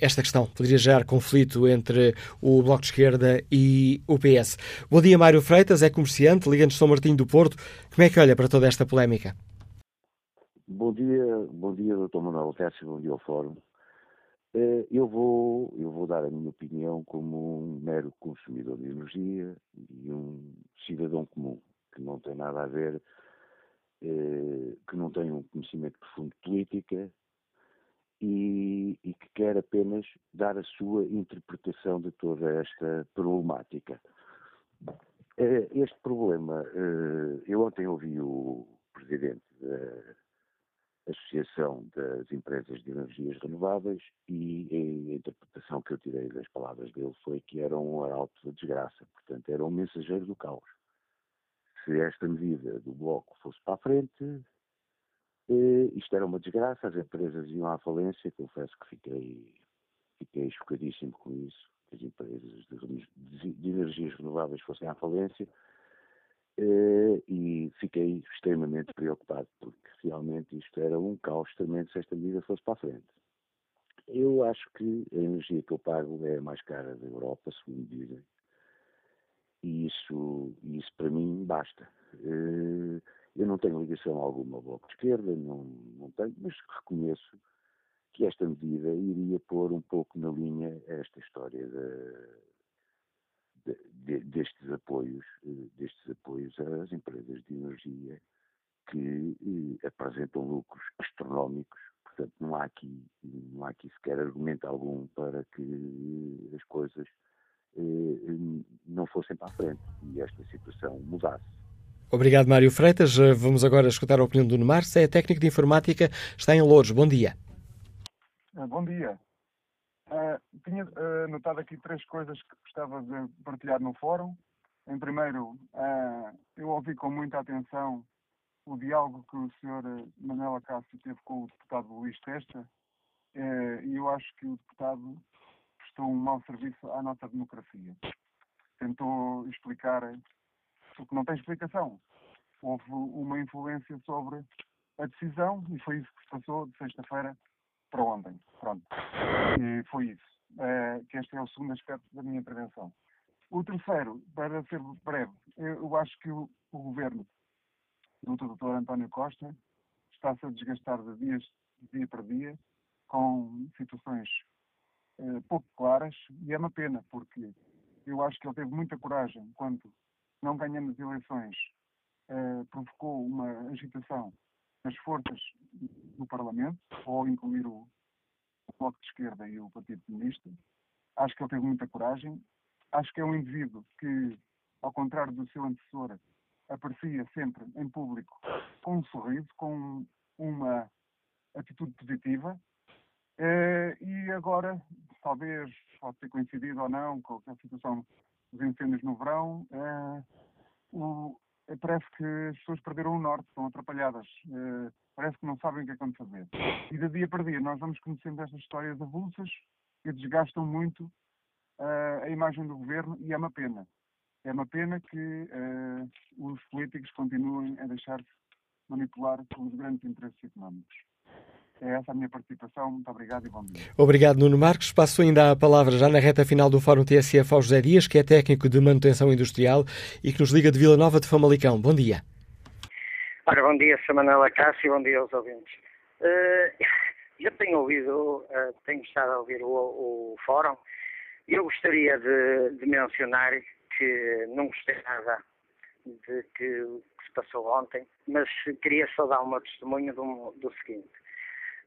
Speaker 2: esta questão poderia gerar conflito entre o Bloco de Esquerda e o PS. Bom dia, Mário Freitas, é comerciante, liga-nos São Martinho do Porto. Como é que olha para toda esta polémica?
Speaker 16: Bom dia, bom dia, Dr. Manuel Cássio, bom dia ao Fórum. Eh, eu vou, eu vou dar a minha opinião como um mero consumidor de energia e um cidadão comum, que não tem nada a ver, eh, que não tem um conhecimento profundo de política e, e que quer apenas dar a sua interpretação de toda esta problemática. Eh, este problema, eu ontem ouvi o presidente da Associação das Empresas de Energias Renováveis e a interpretação que eu tirei das palavras dele foi que era um arauto da desgraça, portanto era um mensageiro do caos. Se esta medida do Bloco fosse para a frente, eh, isto era uma desgraça, as empresas iam à falência, confesso que fiquei, fiquei chocadíssimo com isso, que as empresas de, de, energias renováveis fossem à falência, e fiquei extremamente preocupado, porque realmente isto era um caos tremendo se esta medida fosse para a frente. Eu acho que a energia que eu pago é a mais cara da Europa, segundo dizem, e isso, isso para mim basta. Eh, eu não tenho ligação alguma ao Bloco de Esquerda, não, não tenho, mas reconheço que esta medida iria pôr um pouco na linha esta história da, de, destes apoios, eh, destes apoios às empresas de energia que eh, apresentam lucros astronómicos. Portanto, não há aqui, não há aqui sequer argumento algum para que as coisas eh, não fossem para a frente e esta situação mudasse.
Speaker 2: Obrigado, Mário Freitas. Vamos agora escutar a opinião do Neymar. Se é técnico de informática, está em Louros. Bom dia.
Speaker 17: Bom dia. Uh, tinha uh, notado aqui três coisas que gostava de partilhar no fórum. Em primeiro, uh, eu ouvi com muita atenção o diálogo que o Sr. Manuel Acácio teve com o deputado Luís Testa e eu acho que o deputado prestou um mau serviço à nossa democracia. Tentou explicar o que não tem explicação. Houve uma influência sobre a decisão e foi isso que se passou de sexta-feira para ontem. Pronto. E foi isso. Uh, que este é o segundo aspecto da minha intervenção. O terceiro, para ser breve, eu acho que o, o governo do Dr. António Costa está-se a desgastar de, dias, de dia para dia com situações uh, pouco claras e é uma pena, porque eu acho que ele teve muita coragem quando, não ganhando as eleições, uh, provocou uma agitação nas forças no Parlamento, ou incluir o, o Bloco de Esquerda e o Partido Comunista. Acho que ele teve muita coragem. Acho que é um indivíduo que, ao contrário do seu antecessor, aparecia sempre em público com um sorriso, com uma atitude positiva. Eh, e agora, talvez, pode ter coincidido ou não com a situação dos incêndios no verão, eh, o, eh, parece que as pessoas perderam o norte, estão atrapalhadas. Parece que não sabem o que é que vão fazer. E de dia para dia nós vamos conhecendo estas histórias avulsas que desgastam muito uh, a imagem do governo e é uma pena. É uma pena que uh, os políticos continuem a deixar-se manipular pelos grandes interesses económicos. É essa a minha participação. Muito obrigado e bom dia.
Speaker 2: Obrigado, Nuno Marques. Passo ainda a palavra já na reta final do Fórum TSF ao José Dias, que é técnico de manutenção industrial e que nos liga de Vila Nova de Famalicão. Bom dia.
Speaker 18: Ora, bom dia, Sra. Manela Cássio, bom dia aos ouvintes. Uh, eu tenho ouvido, uh, tenho estado a ouvir o, o fórum e eu gostaria de, de, mencionar que não gostei nada de que, que, se passou ontem, mas queria só dar uma testemunho do, do seguinte.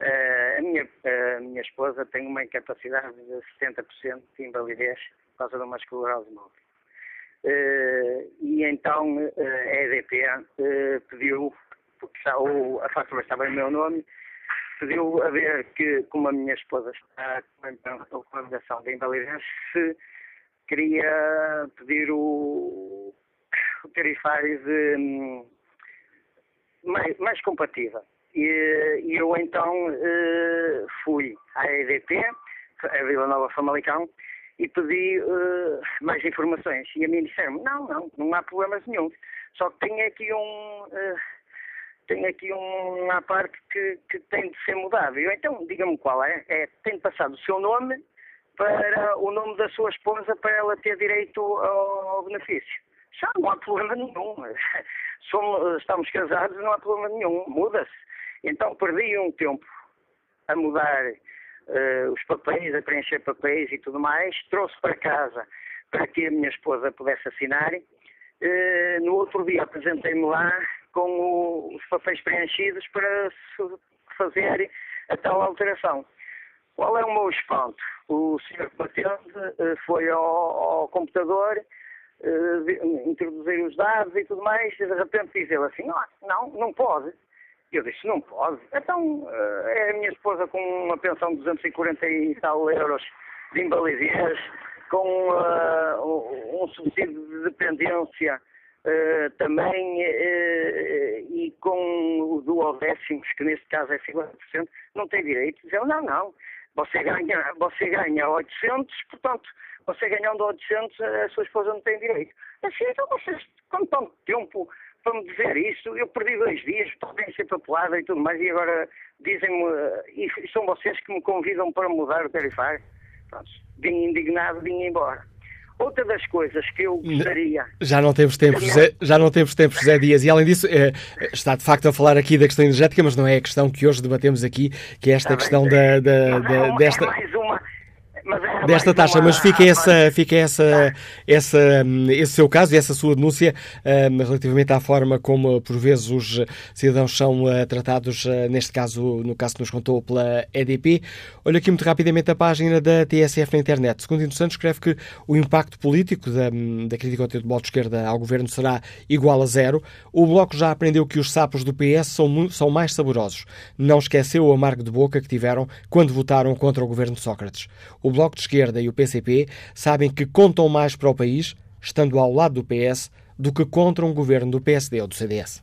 Speaker 18: Uh, a, minha, a minha esposa tem uma incapacidade de 70% de invalidez por causa de uma esclerose móvel. Uh, e então uh, a EDP pediu, porque já, a fatura estava em meu nome, pediu a ver que, como a minha esposa está com a ligação de invalidez, se queria pedir o, o tarifário de, um, mais, mais compatível. E, e eu então fui à EDP, a Vila Nova Famalicão, e pedi uh, mais informações. E a mim disseram não, não, não há problemas nenhum. Só que tem aqui um... Uh, tem aqui um, uma parte que, que tem de ser mudado. Eu, então, diga-me qual é. é. Tem de passar do seu nome para o nome da sua esposa para ela ter direito ao benefício. Já não há problema nenhum. Somos, estamos casados, não há problema nenhum. Muda-se. Então perdi um tempo a mudar uh, os papéis, a preencher papéis e tudo mais. Trouxe para casa para que a minha esposa pudesse assinar. Uh, no outro dia apresentei-me lá com o, os papéis preenchidos para fazer a tal alteração. Qual é o meu espanto? O senhor patente uh, foi ao, ao computador uh, introduzir os dados e tudo mais, e de repente diz ele assim, não, não pode. Eu disse, não pode. Então, uh, é a minha esposa com uma pensão de 240 e tal euros de invalidez, com uh, um subsídio de dependência uh, também e com o duodécimos, que neste caso é 50%, não tem direito. Dizem, não, não, você ganha, você ganha 800, portanto, você ganhando 800, a sua esposa não tem direito. Assim, então vocês, com tanto tempo para me dizer isso, eu perdi dois dias, podem ser papelada e tudo mais, e agora dizem-me, e são vocês que me convidam para mudar o tarifário. Pronto, vim indignado, vim embora. Outra das coisas que eu gostaria.
Speaker 2: Já não temos tempo, José, já não temos tempo, José Dias. E além disso, é, está de facto a falar aqui da questão energética, mas não é a questão que hoje debatemos aqui, que é esta questão da, da, da,
Speaker 18: é
Speaker 2: desta.
Speaker 18: É mais uma,
Speaker 2: desta taxa, mas fica essa, fica essa, essa, esse seu caso e essa sua denúncia um, relativamente à forma como por vezes os cidadãos são uh, tratados, uh, neste caso, no caso que nos contou pela EDP. Olha aqui muito rapidamente a página da TSF na internet. Segundo Indo Santos, escreve que o impacto político da, da crítica ao do Bloco de Esquerda ao governo será igual a zero. O Bloco já aprendeu que os sapos do PS são, são mais saborosos. Não esqueceu o amargo de boca que tiveram quando votaram contra o governo de Sócrates. O o Bloco de Esquerda e o PCP sabem que contam mais para o país, estando ao lado do PS, do que contra um governo do PSD ou do CDS.